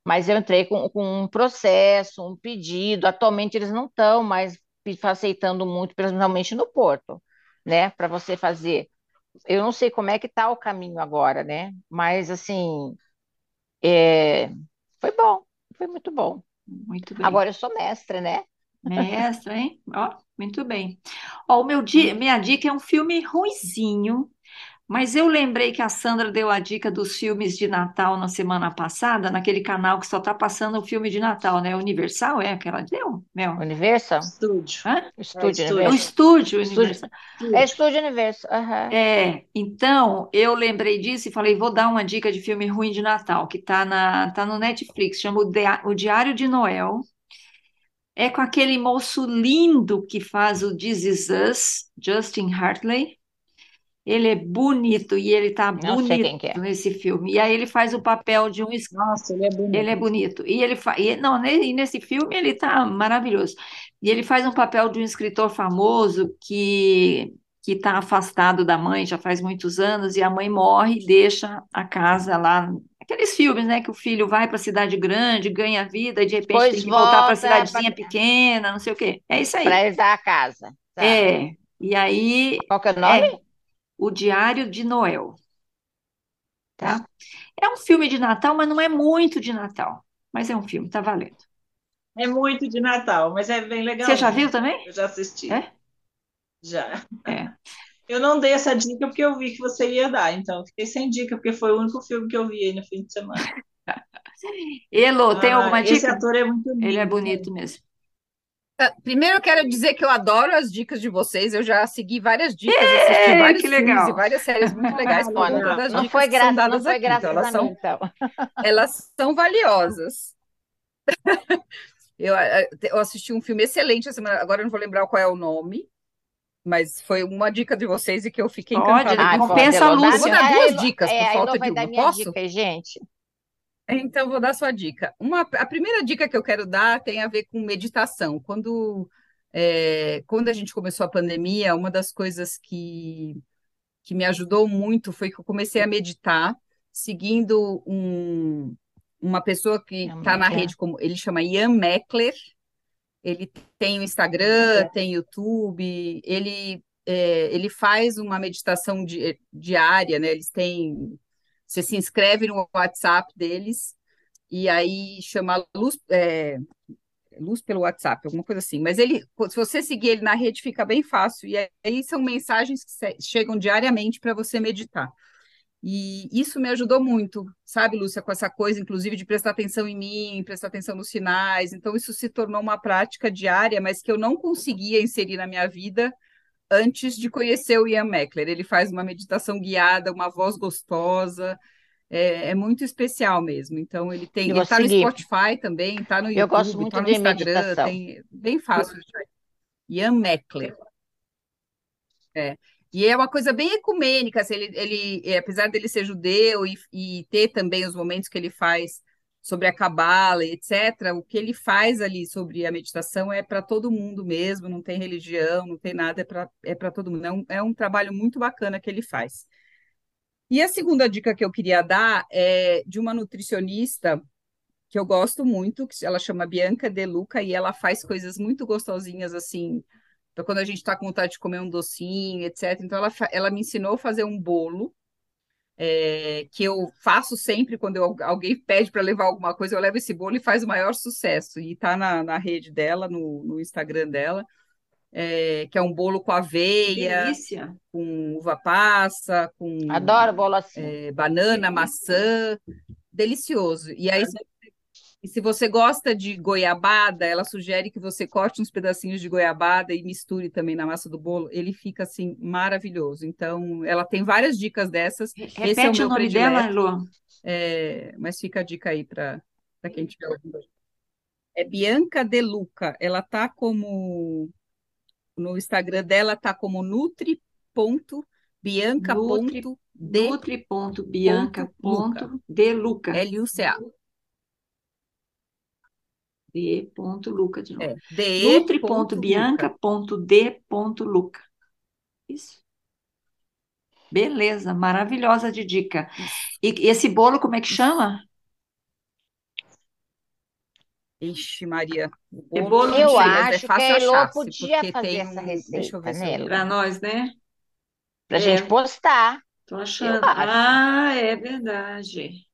Mas eu entrei com, com um processo, um pedido. Atualmente eles não estão mais aceitando muito, principalmente no Porto, né? Para você fazer. Eu não sei como é que está o caminho agora, né? Mas assim, é, foi bom, foi muito bom. Muito bem. Agora eu sou mestra, né? Mestra, hein? Ó, muito bem. Ó, o meu di- minha dica é um filme ruinzinho, mas eu lembrei que a Sandra deu a dica dos filmes de Natal na semana passada, naquele canal que só tá passando o filme de Natal, né? Universal, é que ela deu, Mel? Universal? Estúdio. Hã? Estúdio estúdio. É o Universal. estúdio Estúdio. Universal. É Estúdio Universo. aham. É, então eu lembrei disso e falei, vou dar uma dica de filme ruim de Natal, que tá na, tá no Netflix, chama o, o Diário de Noel. É com aquele moço lindo que faz o This Is Us, Justin Hartley. Ele é bonito e ele tá Não é. bonito nesse filme. E aí ele faz o papel de um Nossa, ele é bonito. ele é bonito. E ele fa... e, não, e nesse filme ele tá maravilhoso. E ele faz um papel de um escritor famoso que que está afastado da mãe já faz muitos anos e a mãe morre e deixa a casa lá. Aqueles filmes, né, que o filho vai para a cidade grande, ganha vida e de repente Depois tem que voltar para a cidadezinha pra- pequena, não sei o quê. É isso aí. Para herdar a casa. É. E aí Qual que é o nome? é O Diário de Noel. Tá. tá? É um filme de Natal, mas não é muito de Natal. Mas é um filme, tá valendo. É muito de Natal, mas é bem legal. Você já viu também? Eu já assisti. É? Já. É. Eu não dei essa dica porque eu vi que você ia dar, então fiquei sem dica, porque foi o único filme que eu vi aí no fim de semana. Elo, tem Ah, alguma esse dica? ator é muito lindo. Ele é bonito mesmo. Tá, Primeiro eu quero dizer que eu adoro as dicas de vocês. Eu já segui várias dicas, assisti Ei, vários que legal. e várias séries muito legais não, não foi graças, não foi graças Então, elas são mim, então. elas são valiosas. Eu, eh, eu assisti um filme excelente essa semana, agora eu não vou lembrar qual é o nome, mas foi uma dica de vocês e que eu fiquei Pode, encantada. Ah, com o pode, compensa a Lúcia. Vou dar duas dicas é, por falta de uma. Posso? dica, gente. Então, vou dar sua dica. Uma, a primeira dica que eu quero dar tem a ver com meditação. Quando, é, quando a gente começou a pandemia, uma das coisas que, que me ajudou muito foi que eu comecei a meditar, seguindo um, uma pessoa que está na rede, como ele chama Ian Meckler. Ele tem o Instagram, tem YouTube, ele, é, ele faz uma meditação di- diária, né? Eles têm. Você se inscreve no WhatsApp deles e aí chama Luz, é, Luz pelo WhatsApp, alguma coisa assim. Mas ele, se você seguir ele na rede, fica bem fácil. E aí são mensagens que chegam diariamente para você meditar. E isso me ajudou muito, sabe, Lúcia, com essa coisa, inclusive, de prestar atenção em mim, prestar atenção nos sinais. Então, isso se tornou uma prática diária, mas que eu não conseguia inserir na minha vida antes de conhecer o Ian Meckler. Ele faz uma meditação guiada, uma voz gostosa, é, é muito especial mesmo. Então, ele tem, ele está no. Spotify também, está no Eu gosto YouTube, muito está no de Instagram, meditação. tem, bem fácil. Ian Meckler. É. E é uma coisa bem ecumênica, assim, ele, ele, é, apesar dele ser judeu e, e ter também os momentos que ele faz sobre a cabala, etc., o que ele faz ali sobre a meditação é para todo mundo mesmo, não tem religião, não tem nada, é para é todo mundo. É um, é um trabalho muito bacana que ele faz. E a segunda dica que eu queria dar é de uma nutricionista que eu gosto muito, que ela chama Bianca De Luca, e ela faz coisas muito gostosinhas, assim, para quando a gente está com vontade de comer um docinho, etc. Então, ela, ela me ensinou a fazer um bolo, é, que eu faço sempre quando eu- alguém pede para levar alguma coisa, eu levo esse bolo e faz o maior sucesso. E tá na, na rede dela, no, no Instagram dela, é, que é um bolo com aveia, Delícia. com uva passa, com Adoro bolo assim. é, banana, maçã, delicioso. E aí, e se você gosta de goiabada, ela sugere que você corte uns pedacinhos de goiabada e misture também na massa do bolo. Ele fica assim maravilhoso. Então, ela tem várias dicas dessas. Esse é o Repete o nome dela, predileto, Elô. é, mas fica a dica aí para quem estiver ouvindo. É Bianca De Luca. Ela tá como no Instagram dela tá como nutri.bianca.de Nutri.bianca.deluca. L-U-C-A. D.luca de novo. É, de Nutri.bianca.d.luca. Isso. Beleza, maravilhosa de dica. E e esse bolo, como é que chama? Ixi, Maria, o É bolo Eu sei, mas é acho que fácil a Elô podia fazer tem essa um- receita, né. Para nós, né? Pra É. gente postar. Tô achando. acho. Ah, é verdade.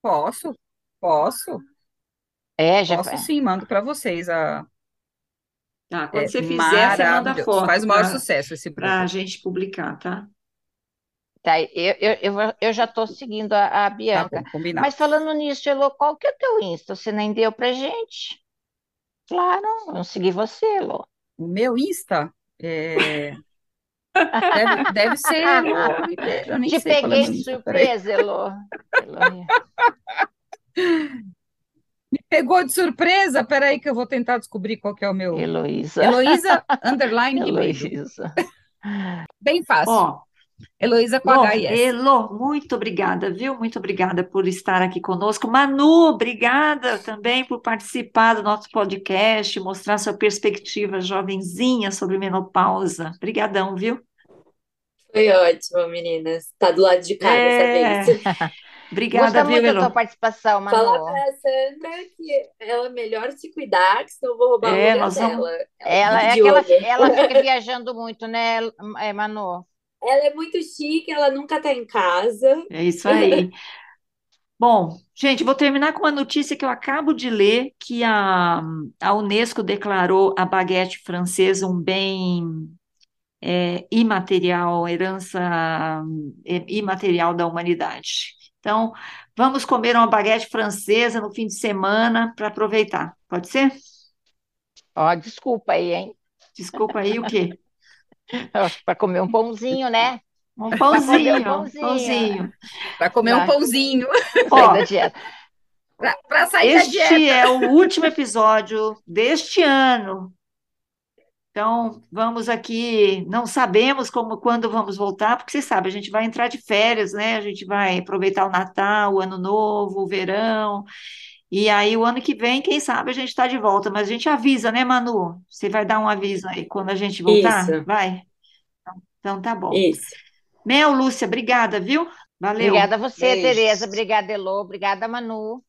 Posso? Posso? É, já Posso sim, mando para vocês. A, Tá, quando é você fizer, você manda maravilhoso. foto Faz o maior para sucesso esse a bolo. gente publicar, tá? Tá, eu, eu, eu, eu já estou seguindo a, a Tá Bianca. bom, combinado. Mas falando nisso, Elô, qual que é o teu Insta? Você nem deu pra gente? Claro, vamos seguir você, Elô. O meu Insta é, deve, deve ser. Eu nem Te sei qual é o peguei de Insta, peraí. surpresa, Elô. Elô. Pegou de surpresa? Peraí que eu vou tentar descobrir qual que é o meu. Heloísa. Heloísa underline. Heloísa. Bem fácil. Ó, Heloísa com Bom, H e S. Elo, muito obrigada, viu? Muito obrigada por estar aqui conosco. Manu, obrigada também por participar do nosso podcast, mostrar sua perspectiva jovenzinha sobre menopausa. Obrigadão, viu? Foi ótimo, meninas. Tá do lado de cá É. dessa vez. Obrigada, Gostamos viu, muito da Elo? tua participação, Falar Manu. pra Sandra que ela é melhor se cuidar, que senão eu vou roubar o É, lugar nós vamos- dela. Ela fica é de aquela, ela fica viajando muito, né, é, Manu? Ela é muito chique, ela nunca tá em casa. É isso aí. Bom, gente, vou terminar com uma notícia que eu acabo de ler, que a, a Unesco declarou a baguete francesa um bem é, imaterial, herança é, imaterial da humanidade. Então, vamos comer uma baguete francesa no fim de semana para aproveitar. Pode ser? Ó, desculpa aí, hein? Desculpa aí o quê? Para comer um pãozinho, né? Um comer um pãozinho, pãozinho. pãozinho. Para comer um Vai. pãozinho. Ó, Sair da dieta. Para sair da Este dieta. é o último episódio deste ano. Então, vamos aqui, não sabemos como, quando vamos voltar, porque você sabe, a gente vai entrar de férias, né? A gente vai aproveitar o Natal, o Ano Novo, o verão. E aí, o ano que vem, quem sabe, a gente está de volta. Mas a gente avisa, né, Manu? Você vai dar um aviso aí quando a gente voltar? Isso. Vai? Então, tá bom. Isso. Mel, Lúcia, obrigada, viu? Valeu. Obrigada a você. Tereza. Obrigada, Elô. Obrigada, Manu.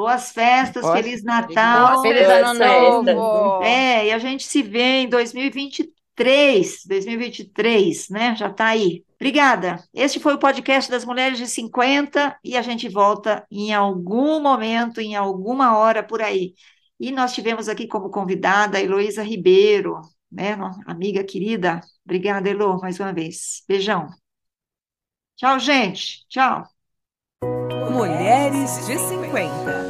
Boas festas, Boas- Feliz Natal. Feliz Ano. Novo. É, e a gente se vê em 2023, 2023, né? Já tá aí. Obrigada. Este foi o podcast das Mulheres de 50 e a gente volta em algum momento, em alguma hora por aí. E nós tivemos aqui como convidada a Heloísa Ribeiro, né? Amiga querida. Obrigada, Elo, mais uma vez. Beijão. Tchau, gente. Tchau. Mulheres de 50.